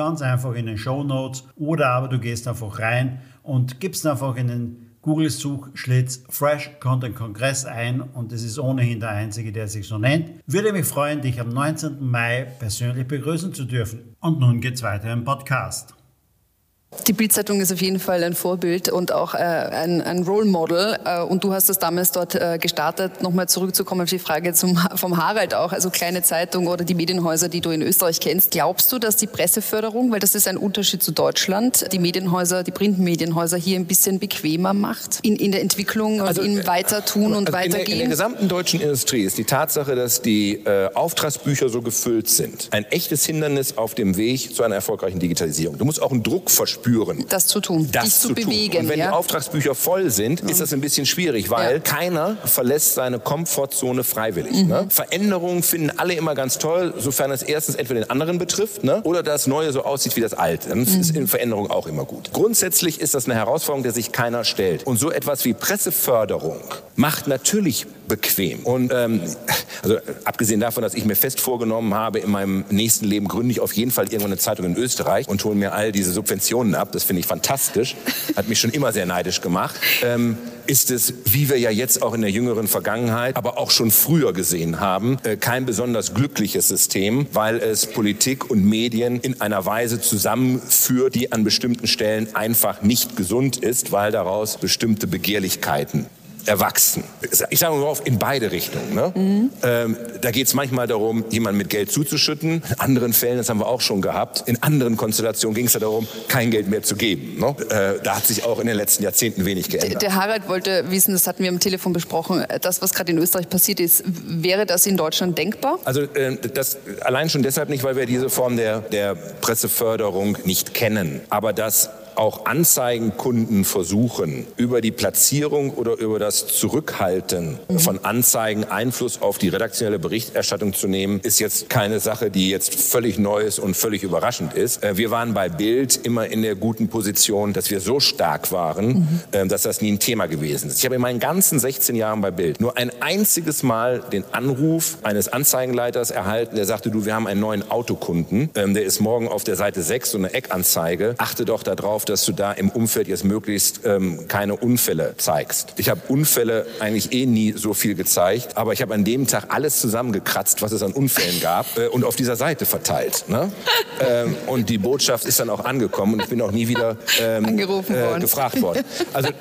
ganz einfach in den Show Notes oder aber du gehst einfach rein und gibst einfach in den Google-Suchschlitz Fresh Content Kongress ein und es ist ohnehin der einzige, der sich so nennt. Würde mich freuen, dich am 19. Mai persönlich begrüßen zu dürfen. Und nun geht's weiter im Podcast. Die Bildzeitung ist auf jeden Fall ein Vorbild und auch äh, ein, ein Role Model. Äh, und du hast das damals dort äh, gestartet. Nochmal zurückzukommen auf die Frage zum, vom Harald auch, also kleine Zeitung oder die Medienhäuser, die du in Österreich kennst. Glaubst du, dass die Presseförderung, weil das ist ein Unterschied zu Deutschland, die Medienhäuser, die Printmedienhäuser hier ein bisschen bequemer macht in, in der Entwicklung also, und im Weitertun und also Weitergehen? In der, in der gesamten deutschen Industrie ist die Tatsache, dass die äh, Auftragsbücher so gefüllt sind, ein echtes Hindernis auf dem Weg zu einer erfolgreichen Digitalisierung. Du musst auch einen Druck verspüren spüren. Das zu tun, das dich zu, zu bewegen. Und wenn ja? die Auftragsbücher voll sind, ist das ein bisschen schwierig, weil ja. keiner verlässt seine Komfortzone freiwillig. Mhm. Ne? Veränderungen finden alle immer ganz toll, sofern es erstens entweder den anderen betrifft ne? oder das Neue so aussieht wie das Alte. Dann mhm. ist in Veränderung auch immer gut. Grundsätzlich ist das eine Herausforderung, der sich keiner stellt. Und so etwas wie Presseförderung macht natürlich bequem. Und ähm, also abgesehen davon, dass ich mir fest vorgenommen habe, in meinem nächsten Leben gründe ich auf jeden Fall irgendwann eine Zeitung in Österreich und hole mir all diese Subventionen ab. Das finde ich fantastisch. Hat mich schon immer sehr neidisch gemacht. Ähm, ist es, wie wir ja jetzt auch in der jüngeren Vergangenheit, aber auch schon früher gesehen haben, äh, kein besonders glückliches System, weil es Politik und Medien in einer Weise zusammenführt, die an bestimmten Stellen einfach nicht gesund ist, weil daraus bestimmte Begehrlichkeiten erwachsen. Ich sage mal auf, in beide Richtungen. Ne? Mhm. Ähm, da geht es manchmal darum, jemanden mit Geld zuzuschütten. In anderen Fällen, das haben wir auch schon gehabt, in anderen Konstellationen ging es ja darum, kein Geld mehr zu geben. Ne? Äh, da hat sich auch in den letzten Jahrzehnten wenig geändert. Der, der Harald wollte wissen, das hatten wir am Telefon besprochen, das, was gerade in Österreich passiert ist, wäre das in Deutschland denkbar? Also äh, das allein schon deshalb nicht, weil wir diese Form der, der Presseförderung nicht kennen. Aber das auch Anzeigenkunden versuchen, über die Platzierung oder über das Zurückhalten mhm. von Anzeigen Einfluss auf die redaktionelle Berichterstattung zu nehmen, ist jetzt keine Sache, die jetzt völlig neu ist und völlig überraschend ist. Äh, wir waren bei Bild immer in der guten Position, dass wir so stark waren, mhm. Äh, dass das nie ein Thema gewesen ist. Ich habe in meinen ganzen 16 Jahren bei Bild nur ein einziges Mal den Anruf eines Anzeigenleiters erhalten, der sagte, du, wir haben einen neuen Autokunden, ähm, der ist morgen auf der Seite 6, so eine Eckanzeige, achte doch darauf, dass du da im Umfeld jetzt möglichst ähm, keine Unfälle zeigst. Ich habe Unfälle eigentlich eh nie so viel gezeigt, aber ich habe an dem Tag alles zusammengekratzt, was es an Unfällen gab äh, und auf dieser Seite verteilt. Ne? ähm, und die Botschaft ist dann auch angekommen und ich bin auch nie wieder ähm, Angerufen äh, worden. gefragt worden. Also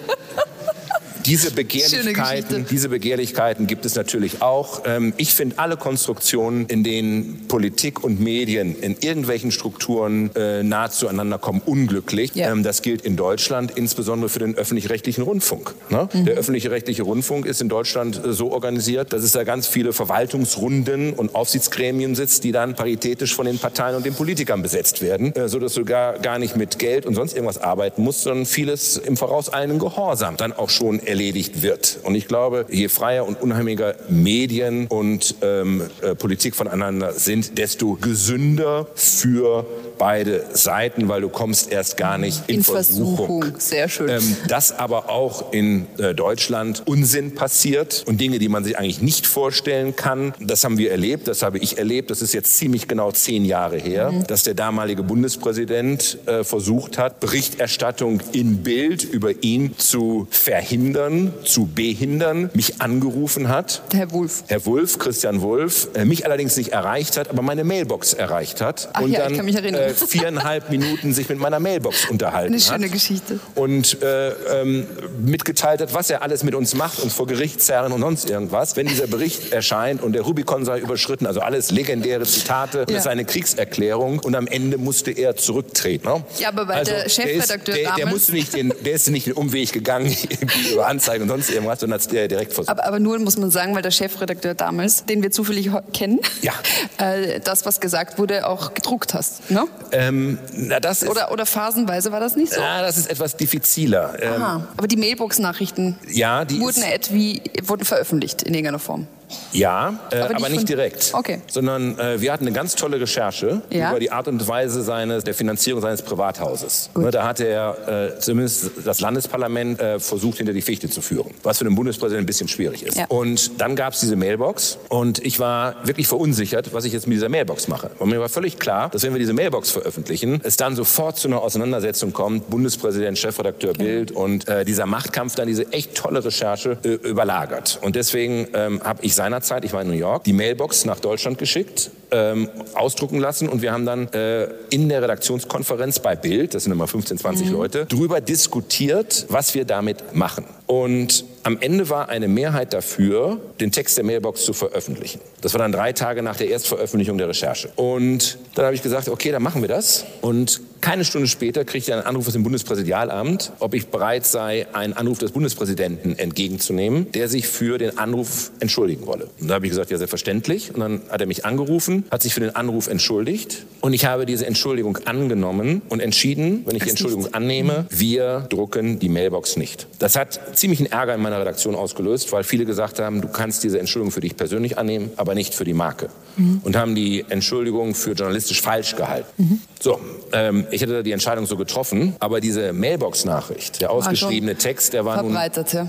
diese Begehrlichkeiten, diese Begehrlichkeiten gibt es natürlich auch. Ähm, ich finde alle Konstruktionen, in denen Politik und Medien in irgendwelchen Strukturen äh, nahe zueinander kommen, unglücklich. Ja. Ähm, das gilt in Deutschland insbesondere für den öffentlich-rechtlichen Rundfunk. Ne? Mhm. Der öffentlich-rechtliche Rundfunk ist in Deutschland äh, so organisiert, dass es da ganz viele Verwaltungsrunden und Aufsichtsgremien sitzt, die dann paritätisch von den Parteien und den Politikern besetzt werden, äh, sodass du gar, gar nicht mit Geld und sonst irgendwas arbeiten musst, sondern vieles im vorauseilenden Gehorsam dann auch schon erledigt erledigt wird. Und ich glaube, je freier und unheimlicher Medien und ähm, äh, Politik voneinander sind, desto gesünder für beide Seiten, weil du kommst erst gar nicht in, in Versuchung. Versuchung. Sehr schön. Ähm, dass aber auch in äh, Deutschland Unsinn passiert und Dinge, die man sich eigentlich nicht vorstellen kann, das haben wir erlebt, das habe ich erlebt, das ist jetzt ziemlich genau zehn Jahre her, mhm. dass der damalige Bundespräsident äh, versucht hat, Berichterstattung in Bild über ihn zu verhindern verhindern, zu behindern, mich angerufen hat. Herr Wulff. Herr Wulff, Christian Wulff, äh, mich allerdings nicht erreicht hat, aber meine Mailbox erreicht hat. Ach und ja, dann ich kann mich erinnern. Äh, viereinhalb Minuten sich mit meiner Mailbox unterhalten Eine schöne hat. Geschichte. Und äh, ähm, mitgeteilt hat, was er alles mit uns macht, uns vor Gericht zerren und sonst irgendwas. Wenn dieser Bericht erscheint und der Rubikon sei überschritten, also alles legendäre Zitate, ja. das ist eine Kriegserklärung und am Ende musste er zurücktreten. Ne? Ja, aber weil also, der Chefredakteur der, ist, der, der musste nicht den, der ist nicht den Umweg gegangen über Anzeigen und sonst irgendwas, sondern hat es direkt versucht. Aber, aber, nur muss man sagen, weil der Chefredakteur damals, den wir zufällig kennen, ja. äh, das, was gesagt wurde, auch gedruckt hast. Ne? Ähm, na, das ist, oder, oder phasenweise war das nicht so? Ja, das ist etwas diffiziler. Ähm, aber die Mailbox-Nachrichten ja, wurden, wurden veröffentlicht in irgendeiner Form. Ja, äh, aber, aber, nicht direkt. Okay. Sondern äh, wir hatten eine ganz tolle Recherche ja? über die Art und Weise seines, der Finanzierung seines Privathauses. Ne, da hatte er äh, zumindest das Landesparlament äh, versucht, hinter die Fichte zu führen. Was für den Bundespräsidenten ein bisschen schwierig ist. Ja. Und dann gab es diese Mailbox und ich war wirklich verunsichert, was ich jetzt mit dieser Mailbox mache. Und mir war völlig klar, dass wenn wir diese Mailbox veröffentlichen, es dann sofort zu einer Auseinandersetzung kommt, Bundespräsident, Chefredakteur okay. Bild und äh, dieser Machtkampf dann diese echt tolle Recherche äh, überlagert. Und deswegen ähm, habe ich seinerzeit, ich war in New York, die Mailbox nach Deutschland geschickt, ähm, ausdrucken lassen und wir haben dann äh, in der Redaktionskonferenz bei Bild, das sind immer 15, 20 mhm. Leute, darüber diskutiert, was wir damit machen. Und am Ende war eine Mehrheit dafür, den Text der Mailbox zu veröffentlichen. Das war dann drei Tage nach der Erstveröffentlichung der Recherche. Und dann habe ich gesagt, okay, dann machen wir das. Und keine Stunde später kriegte ich einen Anruf aus dem Bundespräsidialamt, ob ich bereit sei, einen Anruf des Bundespräsidenten entgegenzunehmen, der sich für den Anruf entschuldigen wolle. Und da habe ich gesagt, ja, selbstverständlich. Und dann hat er mich angerufen, hat sich für den Anruf entschuldigt. Und ich habe diese Entschuldigung angenommen und entschieden, wenn ich die Entschuldigung annehme, wir drucken die Mailbox nicht. Das hat ziemlichen Ärger in meiner Redaktion ausgelöst, weil viele gesagt haben, du kannst diese Entschuldigung für dich persönlich annehmen, aber nicht für die Marke. Mhm. Und haben die Entschuldigung für journalistisch falsch gehalten. Mhm. So, ähm, ich hätte die Entscheidung so getroffen, aber diese Mailbox-Nachricht, der ausgeschriebene Text, der war nun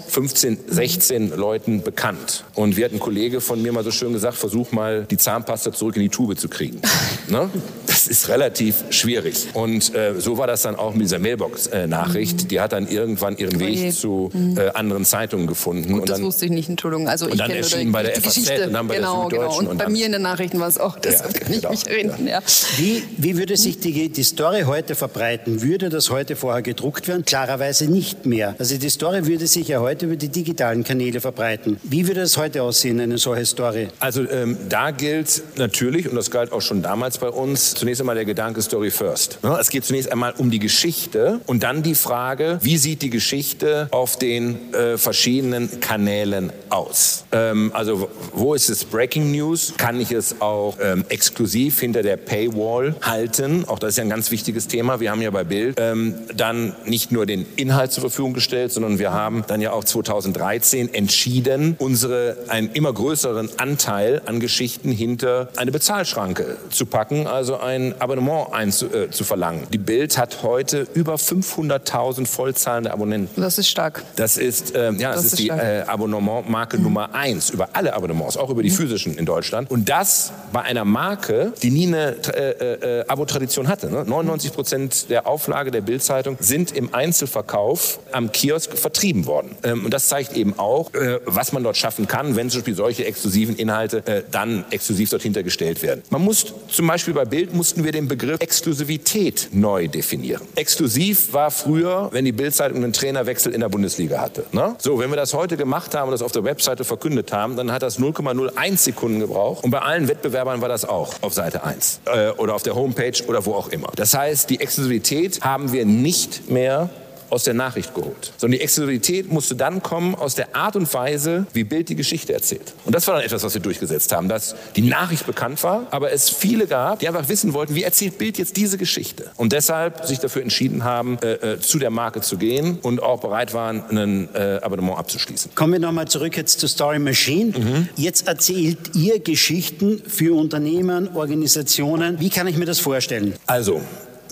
15, 16 Leuten bekannt. Und wir hatten ein Kollege von mir mal so schön gesagt, versuch mal die Zahnpasta zurück in die Tube zu kriegen. ne? Das ist relativ schwierig. Und äh, so war das dann auch mit dieser Mailbox-Nachricht. Mhm. Die hat dann irgendwann ihren Weg oh zu mhm. äh, anderen Zeitungen gefunden. Gut, und dann, das wusste ich nicht, Entschuldigung. Also und dann erschien bei der FAZ Geschichte. und dann bei genau, der Süddeutschen. Genau. Und, und bei mir in den Nachrichten war es auch, das ja, kann ich genau, mich erinnern. Ja. Wie, wie würde sich die, die Story heute verbreiten? Würde das heute vorher gedruckt werden? Klarerweise nicht mehr. Also die Story würde sich ja heute über die digitalen Kanäle verbreiten. Wie würde das heute aussehen, eine solche Story? Also ähm, da gilt natürlich, und das galt auch schon damals bei uns, zunächst einmal der Gedanke Story First. Es geht zunächst einmal um die Geschichte und dann die Frage, wie sieht die Geschichte auf den äh, verschiedenen Kanälen aus? Ähm, also wo ist es Breaking News? Kann ich es auch ähm, exklusiv hinter der Paywall halten? Auch das ist ja ein ganz wichtiges Thema. Wir haben ja bei Bild ähm, dann nicht nur den Inhalt zur Verfügung gestellt, sondern wir haben dann ja auch 2013 entschieden, unsere einen immer größeren Anteil an Geschichten hinter eine Bezahlschranke zu packen, also ein Abonnement einzu, äh, zu verlangen. Die Bild hat heute über 500.000 vollzahlende Abonnenten. Das ist stark. Das ist äh, ja, das, das ist, ist die äh, Abonnementmarke mhm. Nummer eins über alle Abonnements, auch über die mhm. physischen in Deutschland. Und das bei einer Marke, die nie eine äh, äh, Abo-Tradition hatte. Ne? 99 Prozent der Auflage der Bildzeitung sind im Einzelverkauf am Kiosk vertrieben worden. Ähm, und das zeigt eben auch, äh, was man dort schaffen kann, wenn zum Beispiel solche exklusiven Inhalte äh, dann exklusiv dort hintergestellt werden. Man muss zum Beispiel bei Bild mussten wir den Begriff Exklusivität neu definieren. Exklusiv war früher, wenn die Bildzeitung einen Trainerwechsel in der Bundesliga hatte. Ne? So, wenn wir das heute gemacht haben und das auf der Webseite verkündet haben, dann hat das 0,01 Sekunden gebraucht. Und bei allen Wettbewerbern war das auch auf Seite 1 äh, oder auf der Homepage oder wo auch immer. Das heißt, die Exklusivität haben wir nicht mehr aus der Nachricht geholt, sondern die Exklusivität musste dann kommen aus der Art und Weise, wie Bild die Geschichte erzählt. Und das war dann etwas, was wir durchgesetzt haben, dass die Nachricht bekannt war, aber es viele gab, die einfach wissen wollten, wie erzählt Bild jetzt diese Geschichte. Und deshalb sich dafür entschieden haben, äh, äh, zu der Marke zu gehen und auch bereit waren, ein äh, Abonnement abzuschließen. Kommen wir nochmal zurück jetzt zu Story Machine. Mhm. Jetzt erzählt ihr Geschichten für Unternehmen, Organisationen. Wie kann ich mir das vorstellen? Also,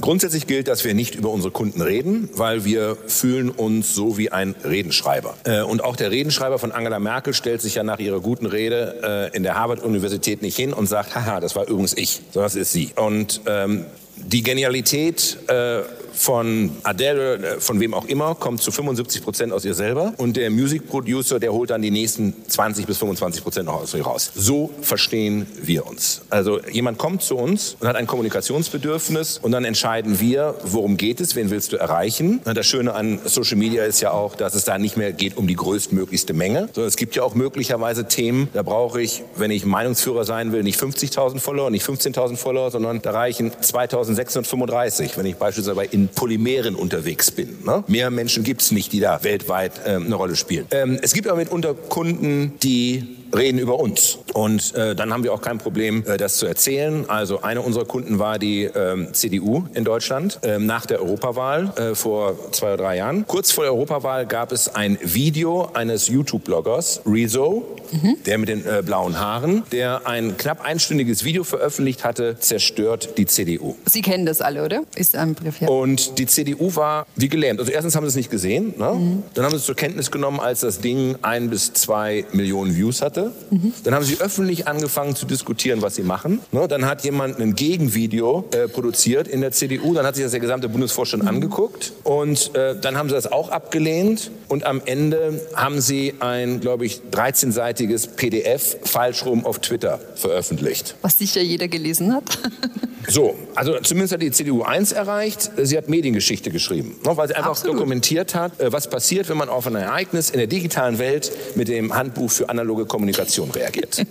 Grundsätzlich gilt, dass wir nicht über unsere Kunden reden, weil wir fühlen uns so wie ein Redenschreiber. Äh, und auch der Redenschreiber von Angela Merkel stellt sich ja nach ihrer guten Rede äh, in der Harvard-Universität nicht hin und sagt, haha, das war übrigens ich, sondern das ist sie. Und ähm, die Genialität äh, von Adele, äh, von wem auch immer, kommt zu 75 Prozent aus ihr selber. Und der Music Producer, der holt dann die nächsten 20 bis 25 Prozent noch aus ihr raus. So verstehen wir uns. Also jemand kommt zu uns und hat ein Kommunikationsbedürfnis und dann entscheiden wir, worum geht es, wen willst du erreichen. Das Schöne an Social Media ist ja auch, dass es da nicht mehr geht um die größtmöglichste Menge, sondern es gibt ja auch möglicherweise Themen, da brauche ich, wenn ich Meinungsführer sein will, nicht 50.000 Follower, nicht 15.000 Follower, sondern da reichen 2.635, wenn ich beispielsweise in Polymeren unterwegs bin. Ne? Mehr Menschen gibt es nicht, die da weltweit ähm, eine Rolle spielen. Ähm, es gibt aber mitunter Kunden, die reden über uns. Und äh, dann haben wir auch kein Problem, äh, das zu erzählen. Also einer unserer Kunden war die ähm, CDU in Deutschland ähm, nach der Europawahl äh, vor zwei oder drei Jahren. Kurz vor der Europawahl gab es ein Video eines YouTube-Bloggers, Rezo, mhm. der mit den äh, blauen Haaren, der ein knapp einstündiges Video veröffentlicht hatte, zerstört die CDU. Sie kennen das alle, oder? Ist ein Brief, ja. Und die CDU war wie gelähmt. Also erstens haben sie es nicht gesehen. Ne? Mhm. Dann haben sie es zur Kenntnis genommen, als das Ding ein bis zwei Millionen Views hatte Monate. Mhm. Dann haben sie öffentlich angefangen zu diskutieren, was sie machen. Ne? Dann hat jemand ein Gegenvideo äh, produziert in der CDU. Dann hat sich das der gesamte Bundesvorstand mhm. angeguckt. Und äh, dann haben sie das auch abgelehnt. Und am Ende haben sie ein, glaube ich, 13-seitiges PDF falsch rum auf Twitter veröffentlicht. Was sicher jeder gelesen hat. so, also zumindest hat die CDU eins erreicht. Sie hat Mediengeschichte geschrieben, ne? weil sie einfach Absolut. dokumentiert hat, äh, was passiert, wenn man auf ein Ereignis in der digitalen Welt mit dem Handbuch für analoge Kommunikation reagiert.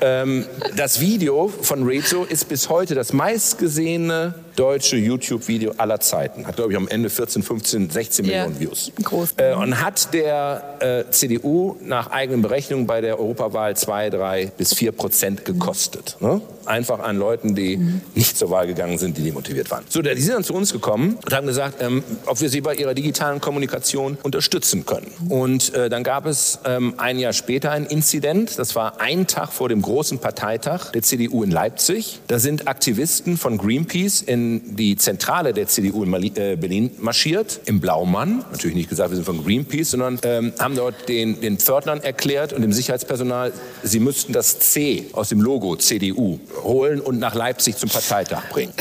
ähm, das Video von Rezo ist bis heute das meistgesehene deutsche YouTube-Video aller Zeiten. Hat, glaube ich, am Ende 14, 15, 16 ja. Millionen Views. Groß. Äh, und hat der äh, CDU nach eigenen Berechnungen bei der Europawahl 2, 3 bis 4 Prozent gekostet. Mhm. Ne? Einfach an Leuten, die mhm. nicht zur Wahl gegangen sind, die demotiviert waren. So, die sind dann zu uns gekommen und haben gesagt, ähm, ob wir sie bei ihrer digitalen Kommunikation unterstützen können. Und äh, dann gab es ähm, ein Jahr später ein Inzident. Das war ein Tag vor dem großen Parteitag der CDU in Leipzig. Da sind Aktivisten von Greenpeace in die Zentrale der CDU in äh, Berlin marschiert, im Blaumann. Natürlich nicht gesagt, wir sind von Greenpeace, sondern ähm, haben dort den, den Pförtnern erklärt und dem Sicherheitspersonal, sie müssten das C aus dem Logo CDU holen und nach Leipzig zum Parteitag bringen.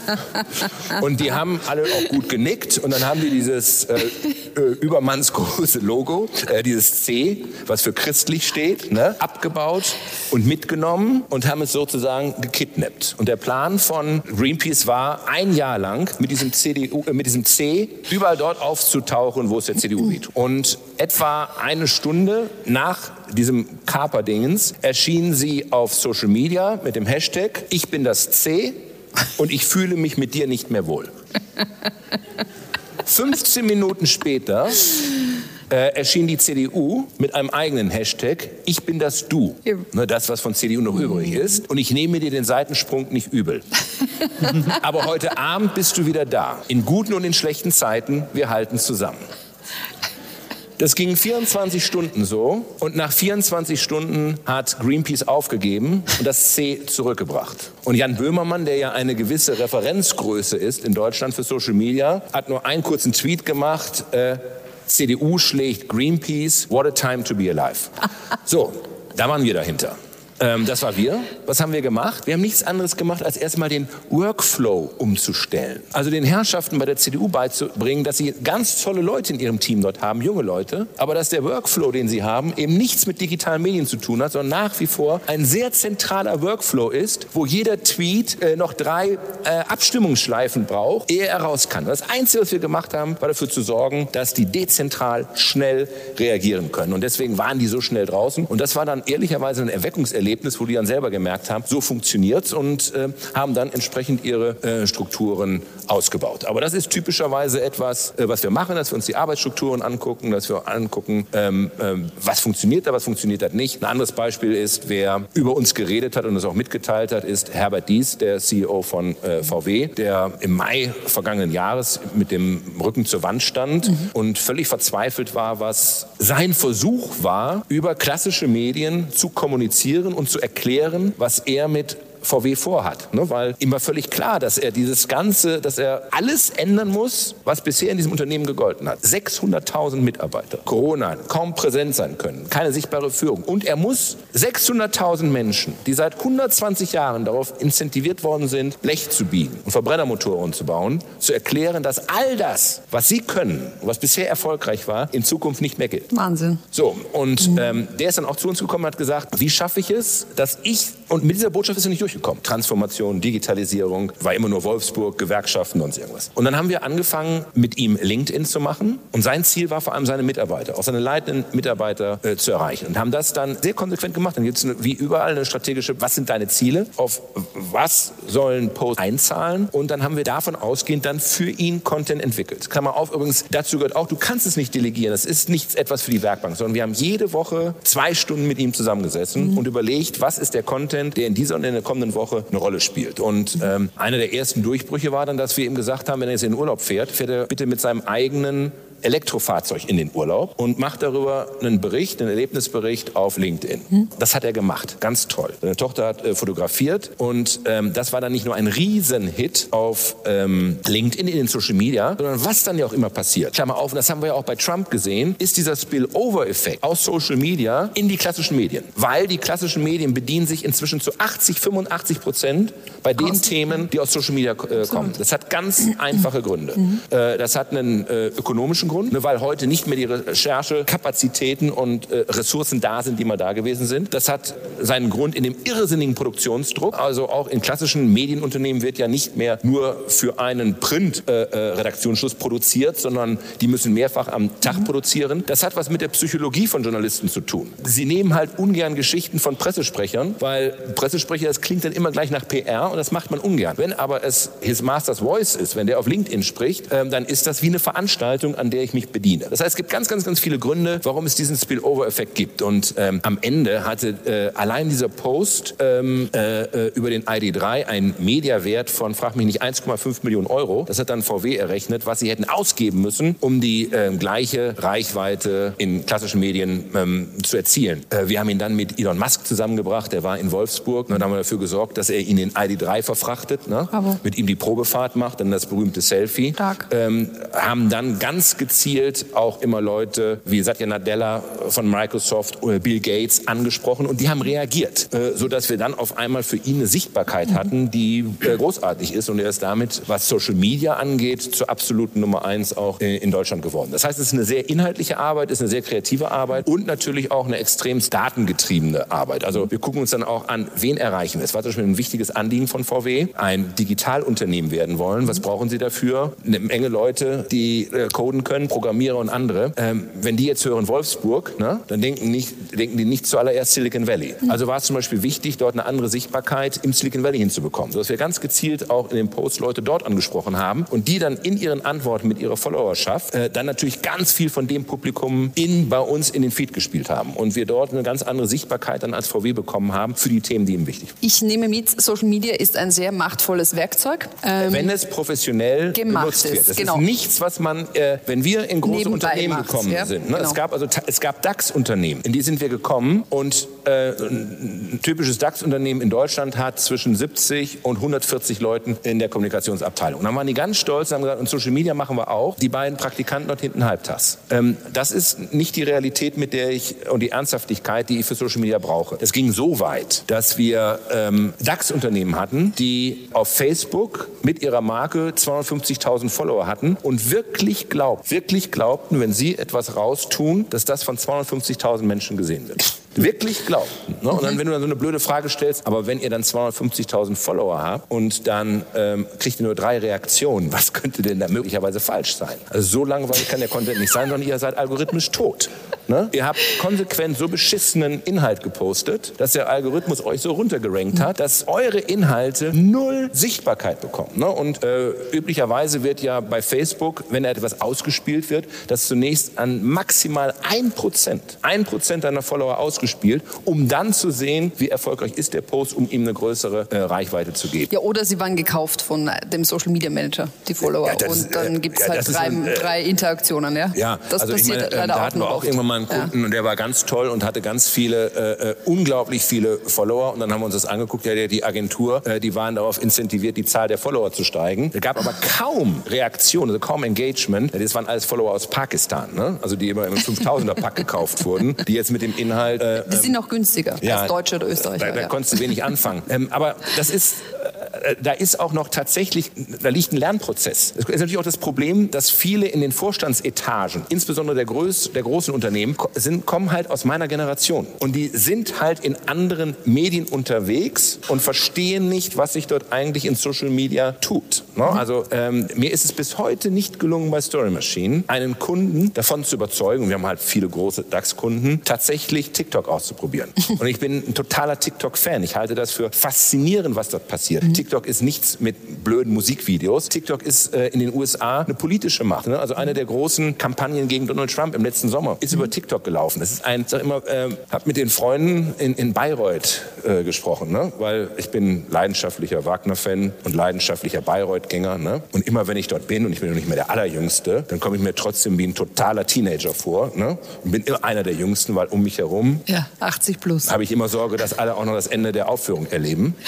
und die haben alle auch gut genickt und dann haben die dieses äh, äh, übermannsgroße Logo, äh, dieses C, was für christlich steht, ne, abgebaut und mitgenommen und haben es sozusagen gekidnappt. Und der Plan von Greenpeace war, ein Jahr lang mit diesem, CDU, äh, mit diesem C überall dort aufzutauchen, wo es der CDU wehtut. Und etwa eine Stunde nach diesem Kaperdingens erschienen sie auf Social Media mit dem Hashtag Ich bin das C und ich fühle mich mit dir nicht mehr wohl. 15 Minuten später äh, erschien die CDU mit einem eigenen Hashtag, ich bin das Du. Ja. Ne, das, was von CDU noch übrig ist. Und ich nehme dir den Seitensprung nicht übel. Aber heute Abend bist du wieder da. In guten und in schlechten Zeiten, wir halten zusammen. Das ging 24 Stunden so und nach 24 Stunden hat Greenpeace aufgegeben und das C zurückgebracht. Und Jan Böhmermann, der ja eine gewisse Referenzgröße ist in Deutschland für Social Media, hat nur einen kurzen Tweet gemacht. Äh, CDU schlägt Greenpeace, what a time to be alive. So, da waren wir dahinter. Ähm, das war wir. Was haben wir gemacht? Wir haben nichts anderes gemacht, als erstmal den Workflow umzustellen. Also den Herrschaften bei der CDU beizubringen, dass sie ganz tolle Leute in ihrem Team dort haben, junge Leute, aber dass der Workflow, den sie haben, eben nichts mit digitalen Medien zu tun hat, sondern nach wie vor ein sehr zentraler Workflow ist, wo jeder Tweet äh, noch drei äh, Abstimmungsschleifen braucht, ehe er raus kann. Das Einzige, was wir gemacht haben, war dafür zu sorgen, dass die dezentral schnell reagieren können. Und deswegen waren die so schnell draußen. Und das war dann ehrlicherweise ein Erweckungserlebnis Erlebnis, wo die dann selber gemerkt haben, so funktioniert's und äh, haben dann entsprechend ihre äh, Strukturen ausgebaut. Aber das ist typischerweise etwas, äh, was wir machen, dass wir uns die Arbeitsstrukturen angucken, dass wir angucken, ähm, ähm, was funktioniert da, was funktioniert da nicht. Ein anderes Beispiel ist, wer über uns geredet hat und das auch mitgeteilt hat, ist Herbert Dies, der CEO von äh, VW, der im Mai vergangenen Jahres mit dem Rücken zur Wand stand mhm. und völlig verzweifelt war, was sein Versuch war, über klassische Medien zu kommunizieren und zu erklären, was er mit VW vorhat. Ne? Weil ihm war völlig klar, dass er dieses Ganze, dass er alles ändern muss, was bisher in diesem Unternehmen gegolten hat. 600.000 Mitarbeiter, Corona, kaum präsent sein können, keine sichtbare Führung. Und er muss 600.000 Menschen, die seit 120 Jahren darauf incentiviert worden sind, Blech zu biegen und Verbrennermotoren zu bauen, zu erklären, dass all das, was sie können, was bisher erfolgreich war, in Zukunft nicht mehr gilt. Wahnsinn. So, und mhm. ähm, der ist dann auch zu uns gekommen und hat gesagt, wie schaffe ich es, dass ich, und mit dieser Botschaft ist er nicht durch durchgekommen. Transformation, Digitalisierung, war immer nur Wolfsburg, Gewerkschaften und irgendwas. Und dann haben wir angefangen, mit ihm LinkedIn zu machen. Und sein Ziel war vor allem seine Mitarbeiter, auch seine leitenden Mitarbeiter äh, zu erreichen. Und haben das dann sehr konsequent gemacht. Dann gibt es wie überall eine strategische, was sind deine Ziele? Auf was sollen Posts einzahlen? Und dann haben wir davon ausgehend dann für ihn Content entwickelt. Klammer auf, übrigens, dazu gehört auch, du kannst es nicht delegieren. Das ist nichts etwas für die Werkbank, sondern wir haben jede Woche zwei Stunden mit ihm zusammengesessen mhm. und überlegt, was ist der Content, der in dieser und in der kommenden kommenden Woche eine Rolle spielt. Und ähm, einer der ersten Durchbrüche war dann, dass wir ihm gesagt haben, wenn er jetzt in den Urlaub fährt, fährt er bitte mit seinem eigenen Elektrofahrzeug in den Urlaub und macht darüber einen Bericht, einen Erlebnisbericht auf LinkedIn. Hm. Das hat er gemacht, ganz toll. Seine Tochter hat äh, fotografiert und ähm, das war dann nicht nur ein Riesenhit auf ähm, LinkedIn in den Social Media, sondern was dann ja auch immer passiert. Klammer auf, und das haben wir ja auch bei Trump gesehen, ist dieser Spillover-Effekt aus Social Media in die klassischen Medien. Weil die klassischen Medien bedienen sich inzwischen zu 80, 85 Prozent bei den Kosten. Themen, die aus Social Media äh, kommen. Das hat ganz einfache Gründe. Mhm. Äh, das hat einen äh, ökonomischen Grund, ne, weil heute nicht mehr die Recherchekapazitäten und äh, Ressourcen da sind, die mal da gewesen sind. Das hat seinen Grund in dem irrsinnigen Produktionsdruck. Also auch in klassischen Medienunternehmen wird ja nicht mehr nur für einen Print-Redaktionsschluss produziert, sondern die müssen mehrfach am Tag mhm. produzieren. Das hat was mit der Psychologie von Journalisten zu tun. Sie nehmen halt ungern Geschichten von Pressesprechern, weil Pressesprecher, das klingt dann immer gleich nach PR und das macht man ungern. Wenn aber es His Master's Voice ist, wenn der auf LinkedIn spricht, ähm, dann ist das wie eine Veranstaltung, an der ich mich bediene. Das heißt, es gibt ganz, ganz, ganz viele Gründe, warum es diesen Spillover-Effekt gibt. Und ähm, am Ende hatte äh, allein dieser Post ähm, äh, äh über den ID3 einen Mediawert von, frag mich nicht, 1,5 Millionen Euro. Das hat dann VW errechnet, was sie hätten ausgeben müssen, um die äh, gleiche Reichweite in klassischen Medien ähm, zu erzielen. Äh, wir haben ihn dann mit Elon Musk zusammengebracht, der war in Wolfsburg. Und dann haben wir dafür gesorgt, dass er ihn in ID3 verfrachtet, ne? mit ihm die Probefahrt macht, dann das berühmte Selfie. Ähm, haben dann ganz gezielt auch immer Leute wie Satya Nadella von Microsoft oder Bill Gates angesprochen und die haben reagiert, äh, sodass wir dann auf einmal für ihn eine Sichtbarkeit mhm. hatten, die äh, großartig ist und er ist damit, was Social Media angeht, zur absoluten Nummer eins auch äh, in Deutschland geworden. Das heißt, es ist eine sehr inhaltliche Arbeit, es ist eine sehr kreative Arbeit und natürlich auch eine extrem datengetriebene Arbeit. Also wir gucken uns dann auch an, wen erreichen wir. Es war zum Beispiel ein wichtiges Anliegen von VW, ein Digitalunternehmen werden wollen. Was brauchen sie dafür? Eine Menge Leute, die coden können, Programmierer und andere. Ähm, wenn die jetzt hören Wolfsburg, ne, dann denken, nicht, denken die nicht zuallererst Silicon Valley. Also war es zum Beispiel wichtig, dort eine andere Sichtbarkeit im Silicon Valley hinzubekommen, sodass wir ganz gezielt auch in den Posts Leute dort angesprochen haben und die dann in ihren Antworten mit ihrer Followerschaft äh, dann natürlich ganz viel von dem Publikum in, bei uns in den Feed gespielt haben und wir dort eine ganz andere Sichtbarkeit dann als VW bekommen haben für die Themen, die ihm wichtig sind. Ich nehme mit, Social Media ist ein sehr machtvolles Werkzeug. Ähm, wenn es professionell genutzt wird. Das genau. ist nichts, was man, äh, wenn wir in große Nebenbei Unternehmen gekommen ja? sind. Ne? Genau. Es gab also es gab DAX-Unternehmen, in die sind wir gekommen und äh, ein typisches DAX-Unternehmen in Deutschland hat zwischen 70 und 140 Leuten in der Kommunikationsabteilung. Und dann waren die ganz stolz und haben gesagt, und Social Media machen wir auch. Die beiden Praktikanten dort hinten halbtags. Ähm, das ist nicht die Realität, mit der ich und die Ernsthaftigkeit, die ich für Social Media brauche. Es ging so weit, dass wir ähm, DAX-Unternehmen hatten, die auf Facebook mit ihrer Marke 250.000 Follower hatten und wirklich glaubt, wirklich glaubten, wenn sie etwas raustun, dass das von 250.000 Menschen gesehen wird wirklich glauben. Ne? Und dann, wenn du dann so eine blöde Frage stellst, aber wenn ihr dann 250.000 Follower habt und dann ähm, kriegt ihr nur drei Reaktionen, was könnte denn da möglicherweise falsch sein? Also so langweilig kann der Content nicht sein, sondern ihr seid algorithmisch tot. Ne? Ihr habt konsequent so beschissenen Inhalt gepostet, dass der Algorithmus euch so runtergerankt hat, dass eure Inhalte null Sichtbarkeit bekommen. Ne? Und äh, üblicherweise wird ja bei Facebook, wenn etwas ausgespielt wird, das zunächst an maximal ein Prozent, ein Prozent deiner Follower ausgespielt ausgespielt, um dann zu sehen, wie erfolgreich ist der Post, um ihm eine größere äh, Reichweite zu geben. Ja, oder sie waren gekauft von dem Social Media Manager, die Follower. Ja, das, und dann gibt es ja, halt drei, ein, äh, drei, Interaktionen. Ja, ja das also passiert meine, äh, leider da hatten wir auch oft. irgendwann mal einen Kunden und der war ganz toll und hatte ganz viele, äh, äh, unglaublich viele Follower. Und dann haben wir uns das angeguckt, ja, die Agentur, äh, die waren darauf incentiviert, die Zahl der Follower zu steigen. Es gab aber kaum Reaktion, also kaum Engagement. Das waren alles Follower aus Pakistan, ne? also die immer im 5000er-Pack gekauft wurden, die jetzt mit dem Inhalt äh, die sind noch günstiger ja, als Deutsche oder Österreicher. Da, da ja. konntest du wenig anfangen. Ähm, aber das ist, äh, da ist auch noch tatsächlich, da liegt ein Lernprozess. Es ist natürlich auch das Problem, dass viele in den Vorstandsetagen, insbesondere der, Größ, der großen Unternehmen, sind, kommen halt aus meiner Generation. Und die sind halt in anderen Medien unterwegs und verstehen nicht, was sich dort eigentlich in Social Media tut. Ne? Mhm. Also ähm, mir ist es bis heute nicht gelungen, bei Story Machine einen Kunden davon zu überzeugen, wir haben halt viele große DAX-Kunden, tatsächlich TikTok auszuprobieren. und ich bin ein totaler TikTok-Fan. Ich halte das für faszinierend, was dort passiert. Mhm. TikTok ist nichts mit blöden Musikvideos. TikTok ist äh, in den USA eine politische Macht. Ne? Also eine der großen Kampagnen gegen Donald Trump im letzten Sommer ist über TikTok gelaufen. Das ist ein, sag immer, äh, habe mit den Freunden in, in Bayreuth äh, gesprochen, ne? weil ich bin leidenschaftlicher Wagner-Fan und leidenschaftlicher Bayreuth-Gänger. Ne? Und immer wenn ich dort bin und ich bin noch nicht mehr der Allerjüngste, dann komme ich mir trotzdem wie ein totaler Teenager vor ne? und bin immer einer der Jüngsten, weil um mich herum ja, 80 plus. habe ich immer Sorge, dass alle auch noch das Ende der Aufführung erleben.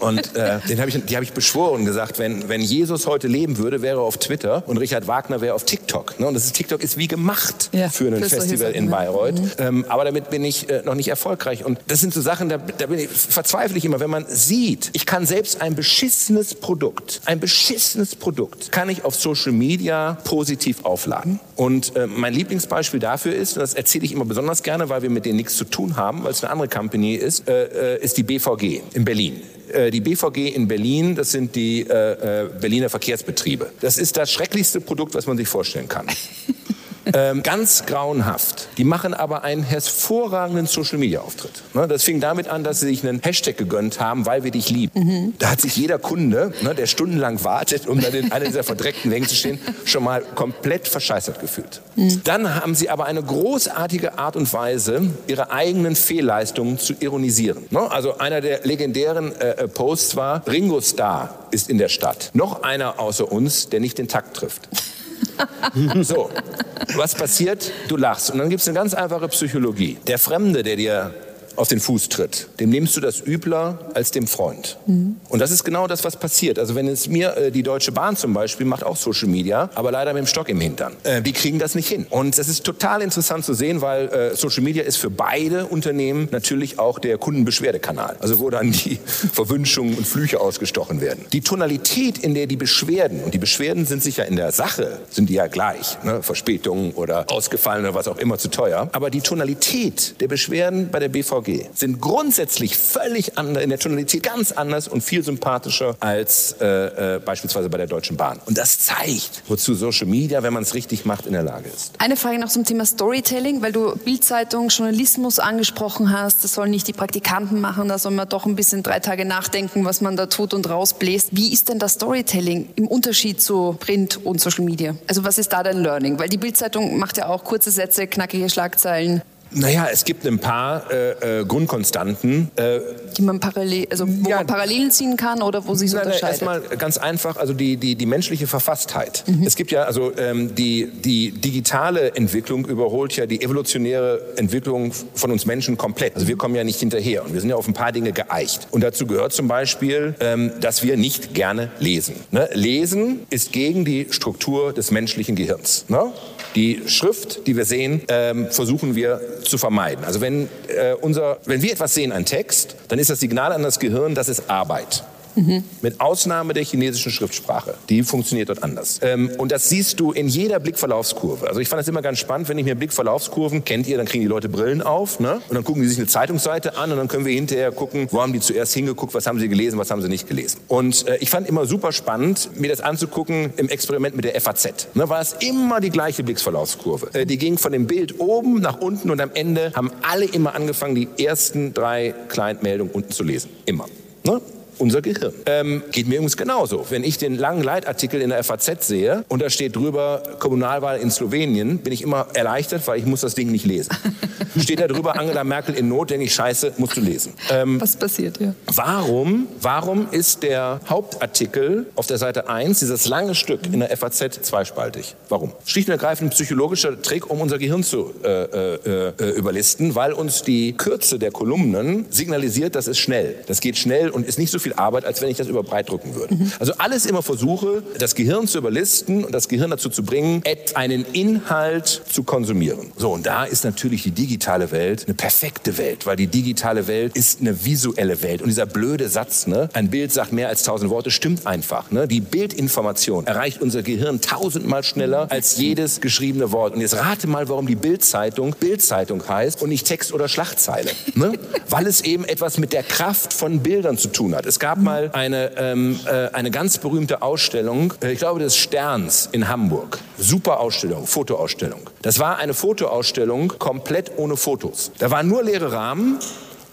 Und äh, den hab ich, die habe ich beschworen und gesagt, wenn, wenn Jesus heute leben würde, wäre er auf Twitter und Richard Wagner wäre auf TikTok. Ne? Und das ist, TikTok ist wie gemacht Ja, für ein Festival in? Bayreuth. Ähm, aber damit bin ich äh, noch nicht erfolgreich. Und das sind so Sachen, da, da bin ich, verzweifle ich immer, wenn man sieht, ich kann selbst ein beschissenes Produkt, ein beschissenes Produkt, kann ich auf Social Media positiv aufladen. Und äh, mein Lieblingsbeispiel dafür ist, und das erzähle ich immer besonders gerne, weil wir mit denen nichts zu tun haben, weil es eine andere Company ist, äh, äh, ist die BVG in Berlin. Äh, Die BVG in Berlin, das sind die äh, äh, Berliner Verkehrsbetriebe. Das ist das schrecklichste Produkt, was man sich vorstellen kann. Ähm, ganz grauenhaft. Die machen aber einen hervorragenden Social-Media-Auftritt. Ne, das fing damit an, dass sie sich einen Hashtag gegönnt haben, weil wir dich lieben. Da hat sich jeder Kunde, ne, der stundenlang wartet, um dann in einer dieser verdreckten Wängen zu stehen, schon mal komplett verscheißert gefühlt. Dann haben sie aber eine großartige Art und Weise, ihre eigenen Fehlleistungen zu ironisieren. Ne, also einer der legendären äh, äh, Posts war, Ringo Starr ist in der Stadt. Noch einer außer uns, der nicht den Takt trifft. So, was passiert? Du lachst. Und dann gibt es eine ganz einfache Psychologie. Der Fremde, der dir auf den Fuß tritt, dem nimmst du das übler als dem Freund. Und das ist genau das, was passiert. Also wenn es mir, äh, die Deutsche Bahn zum Beispiel, macht auch Social Media, aber leider mit dem Stock im Hintern. Äh, die kriegen das nicht hin. Und das ist total interessant zu sehen, weil äh, Social Media ist für beide Unternehmen natürlich auch der Kundenbeschwerdekanal. Also wo dann die Verwünschungen und Flüche ausgestochen werden. Die Tonalität, in der die Beschwerden, und die Beschwerden sind sicher in der Sache, sind die ja gleich, ne? Verspätungen oder ausgefallen oder was auch immer zu teuer. Aber die Tonalität der Beschwerden bei der BVG sind grundsätzlich völlig anders, in der Tonalität ganz anders und viel sympathischer als äh, äh, beispielsweise bei der Deutschen Bahn. Und das zeigt, wozu Social Media, wenn man es richtig macht, in der Lage ist. Eine Frage noch zum Thema Storytelling, weil du Bildzeitung, Journalismus angesprochen hast. Das sollen nicht die Praktikanten machen, da soll man doch ein bisschen drei Tage nachdenken, was man da tut und rausbläst. Wie ist denn das Storytelling im Unterschied zu Print und Social Media? Also was ist da dein Learning? Weil die Bildzeitung macht ja auch kurze Sätze, knackige Schlagzeilen, Naja, es gibt ein paar äh, äh, Grundkonstanten. Äh, die man parallel, also wo Ja. man Parallelen ziehen kann oder wo sich Nein, nein, unterscheidet. erstmal ganz einfach, also die, die, die menschliche Verfasstheit. Es gibt ja, also ähm, die, die digitale Entwicklung überholt ja die evolutionäre Entwicklung von uns Menschen komplett. Also wir kommen ja nicht hinterher und wir sind ja auf ein paar Dinge geeicht. Und dazu gehört zum Beispiel, ähm, dass wir nicht gerne lesen. Ne? Lesen ist gegen die Struktur des menschlichen Gehirns. Ne? Die Schrift, die wir sehen, ähm, versuchen wir zu vermeiden. Also wenn, äh, unser, wenn wir etwas sehen, ein Text, dann ist das Signal an das Gehirn, das ist Arbeit. Mit Ausnahme der chinesischen Schriftsprache. Die funktioniert dort anders. Ähm, und das siehst du in jeder Blickverlaufskurve. Also ich fand das immer ganz spannend, wenn ich mir Blickverlaufskurven, kennt ihr, dann kriegen die Leute Brillen auf ne? und dann gucken die sich eine Zeitungsseite an und dann können wir hinterher gucken, wo haben die zuerst hingeguckt, was haben sie gelesen, was haben sie nicht gelesen. Und äh, ich fand immer super spannend, mir das anzugucken im Experiment mit der FAZ. Ne? War es immer die gleiche Blickverlaufskurve. Äh, die ging von dem Bild oben nach unten und am Ende haben alle immer angefangen, die ersten drei Kleinmeldungen unten zu lesen. Immer. Ne? Unser Gehirn. Ähm, geht mir übrigens genauso. Wenn ich den langen Leitartikel in der FAZ sehe und da steht drüber Kommunalwahl in Slowenien, bin ich immer erleichtert, weil ich muss das Ding nicht lesen. steht da drüber Angela Merkel in Not, denke ich, scheiße, musst du lesen. Ähm, was passiert, ja. Warum, warum ist der Hauptartikel auf der Seite 1, dieses lange Stück in der FAZ, zweispaltig? Warum? Schlicht und ergreifend ein psychologischer Trick, um unser Gehirn zu äh, äh, äh, überlisten, weil uns die Kürze der Kolumnen signalisiert, das ist schnell. Das geht schnell und ist nicht so viel Arbeit, als wenn ich das über breit drucken würde. Also alles immer Versuche, das Gehirn zu überlisten und das Gehirn dazu zu bringen, einen Inhalt zu konsumieren. So, und da ist natürlich die digitale Welt eine perfekte Welt, weil die digitale Welt ist eine visuelle Welt. Und dieser blöde Satz, ne, ein Bild sagt mehr als tausend Worte, stimmt einfach. Ne? Die Bildinformation erreicht unser Gehirn tausendmal schneller als jedes geschriebene Wort. Und jetzt rate mal, warum die Bildzeitung Bildzeitung heißt und nicht Text oder Schlagzeile. Ne? Weil es eben etwas mit der Kraft von Bildern zu tun hat. Es gab mal eine, ähm, äh, eine ganz berühmte Ausstellung, äh, ich glaube des Sterns in Hamburg. Super Ausstellung, Fotoausstellung. Das war eine Fotoausstellung komplett ohne Fotos. Da waren nur leere Rahmen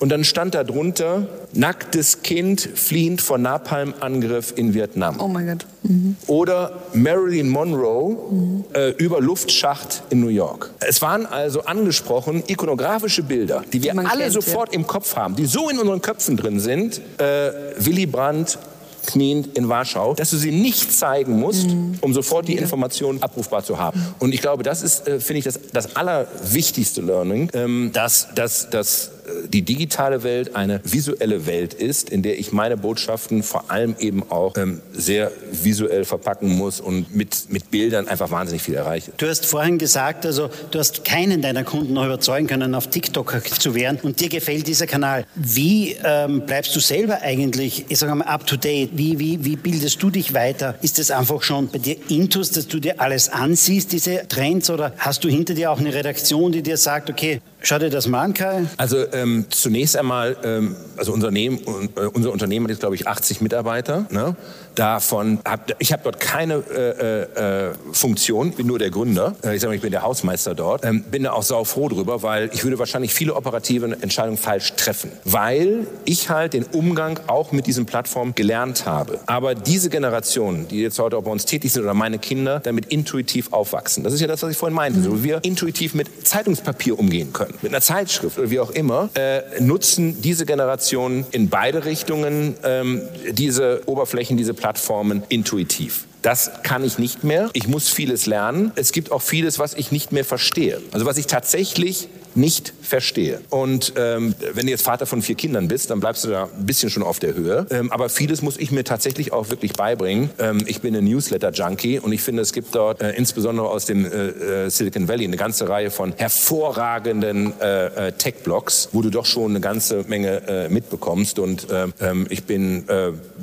Und dann stand da drunter, nacktes Kind fliehend vor Napalm-Angriff in Vietnam. Oh mein Gott. Mhm. Oder Marilyn Monroe mhm. äh, über Luftschacht in New York. Es waren also angesprochen ikonografische Bilder, die wir die alle kennt, sofort ja. im Kopf haben, die so in unseren Köpfen drin sind. Äh, Willy Brandt, kniend in Warschau, dass du sie nicht zeigen musst, mhm. um sofort die Informationen abrufbar zu haben. Und ich glaube, das ist, äh, finde ich, das, das allerwichtigste Learning, ähm, dass, dass, dass die digitale Welt eine visuelle Welt ist, in der ich meine Botschaften vor allem eben auch ähm, sehr visuell verpacken muss und mit, mit Bildern einfach wahnsinnig viel erreiche. Du hast vorhin gesagt, also du hast keinen deiner Kunden noch überzeugen können, auf TikTok zu werden und dir gefällt dieser Kanal. Wie ähm, bleibst du selber eigentlich, ich sage mal, up to date? Wie, wie, wie bildest du dich weiter? Ist es einfach schon bei dir intus, dass du dir alles ansiehst, diese Trends, oder hast du hinter dir auch eine Redaktion, die dir sagt, okay, schau dir das mal Kai? Also ähm, zunächst einmal, ähm, also unser, Unternehmen, äh, unser Unternehmen hat jetzt, glaube ich, 80 Mitarbeiter. Ne? Davon, hab, ich habe dort keine äh, äh, äh, Funktion, bin nur der Gründer. Äh, ich sage ich bin der Hausmeister dort. Ähm, bin da auch sau froh drüber, weil ich würde wahrscheinlich viele operative Entscheidungen falsch treffen, weil ich halt den Umgang auch mit diesen Plattformen gelernt habe. Aber diese Generation, die jetzt heute auch bei uns tätig sind oder meine Kinder, damit intuitiv aufwachsen. Das ist ja das, was ich vorhin meinte. So wie wir intuitiv mit Zeitungspapier umgehen können, mit einer Zeitschrift oder wie auch immer, äh, nutzen diese Generationen in beide Richtungen ähm, diese Oberflächen, diese Plattformen intuitiv. Das kann ich nicht mehr. Ich muss vieles lernen. Es gibt auch vieles, was ich nicht mehr verstehe. Also was ich tatsächlich nicht verstehe. Und ähm, wenn du jetzt Vater von vier Kindern bist, dann bleibst du da ein bisschen schon auf der Höhe. Ähm, aber vieles muss ich mir tatsächlich auch wirklich beibringen. Ähm, ich bin ein Newsletter-Junkie und ich finde, es gibt dort äh, insbesondere aus dem äh, äh Silicon Valley eine ganze Reihe von hervorragenden äh, äh, Tech-Blogs, wo du doch schon eine ganze Menge äh, mitbekommst. Und ähm, ich bin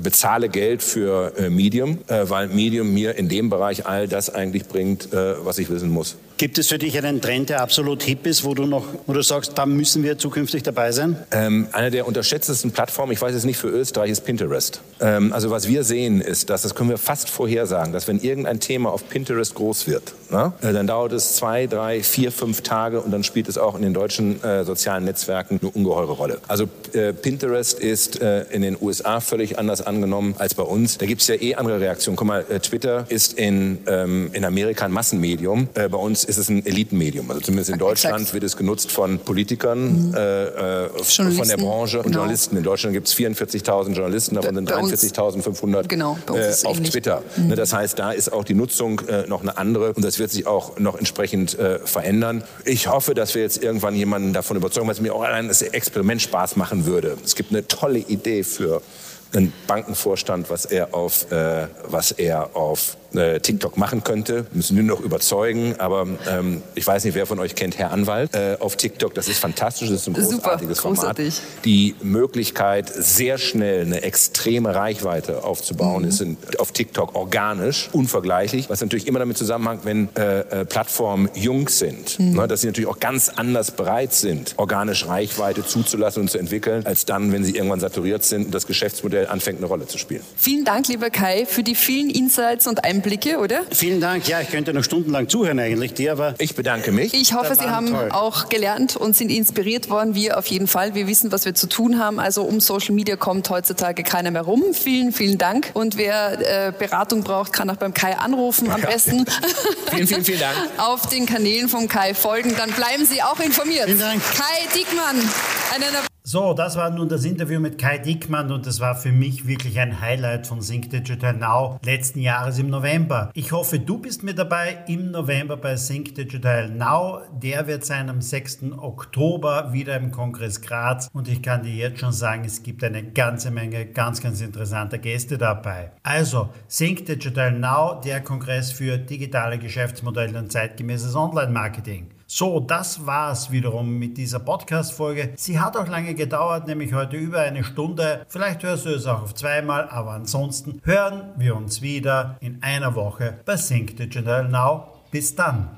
bezahle Geld für Medium, weil Medium mir in dem Bereich all das eigentlich bringt, was ich wissen muss. Gibt es für dich einen Trend, der absolut hip ist, wo du noch, wo du sagst, da müssen wir zukünftig dabei sein? Ähm, eine der unterschätztesten Plattformen, ich weiß es nicht für Österreich, ist Pinterest. Ähm, also was wir sehen ist, dass das können wir fast vorhersagen, dass wenn irgendein Thema auf Pinterest groß wird, na, äh, dann dauert es zwei, drei, vier, fünf Tage und dann spielt es auch in den deutschen äh, sozialen Netzwerken eine ungeheure Rolle. Also äh, Pinterest ist äh, in den USA völlig anders angenommen als bei uns. Da gibt es ja eh andere Reaktionen. Guck mal, äh, Twitter ist in, ähm, in Amerika ein Massenmedium. Äh, bei uns ist es ein Elitenmedium. Also zumindest in Deutschland Exakt. wird es genutzt von Politikern, mhm. äh, von der Branche und genau. Journalisten. In Deutschland gibt es 44.000 Journalisten, davon sind 43.500 genau, äh, auf ähnlich. Twitter. Mhm. Ne, das heißt, da ist auch die Nutzung äh, noch eine andere und das wird sich auch noch entsprechend äh, verändern. Ich hoffe, dass wir jetzt irgendwann jemanden davon überzeugen, was mir auch allein das Experiment Spaß machen würde. Es gibt eine tolle Idee für einen Bankenvorstand, was er auf, äh, was er auf äh, TikTok machen könnte. Müssen nur noch überzeugen. Aber ähm, ich weiß nicht, wer von euch kennt Herr Anwalt äh, auf TikTok. Das ist fantastisch. Das ist ein großartiges Super, Format. Die Möglichkeit, sehr schnell eine extreme Reichweite aufzubauen, mhm. ist in, auf TikTok organisch unvergleichlich. Was natürlich immer damit zusammenhängt, wenn äh, äh, Plattformen jung sind, mhm. ne, dass sie natürlich auch ganz anders bereit sind, organisch Reichweite zuzulassen und zu entwickeln, als dann, wenn sie irgendwann saturiert sind und das Geschäftsmodell anfängt, eine Rolle zu spielen. Vielen Dank, lieber Kai, für die vielen Insights und Einblicke Einblicke, oder? Vielen Dank. Ja, ich könnte noch stundenlang zuhören eigentlich dir, aber... Ich bedanke mich. Ich hoffe, Sie haben toll. auch gelernt und sind inspiriert worden. Wir auf jeden Fall. Wir wissen, was wir zu tun haben. Also um Social Media kommt heutzutage keiner mehr rum. Vielen, vielen Dank. Und wer äh, Beratung braucht, kann auch beim Kai anrufen. Am besten vielen, vielen, vielen Dank. auf den Kanälen vom Kai folgen. Dann bleiben Sie auch informiert. Vielen Dank. Kai Diekmann, einer so, das war nun das Interview mit Kai Dickmann und das war für mich wirklich ein Highlight von Sync Digital Now letzten Jahres im November. Ich hoffe, du bist mit dabei im November bei Sync Digital Now. Der wird sein am 6. Oktober wieder im Kongress Graz und ich kann dir jetzt schon sagen, es gibt eine ganze Menge ganz, ganz interessanter Gäste dabei. Also, Sync Digital Now, der Kongress für digitale Geschäftsmodelle und zeitgemäßes Online-Marketing. So, das war's wiederum mit dieser Podcast-Folge. Sie hat auch lange gedauert, nämlich heute über eine Stunde. Vielleicht hörst du es auch auf zweimal, aber ansonsten hören wir uns wieder in einer Woche bei Sync Digital Now. Bis dann!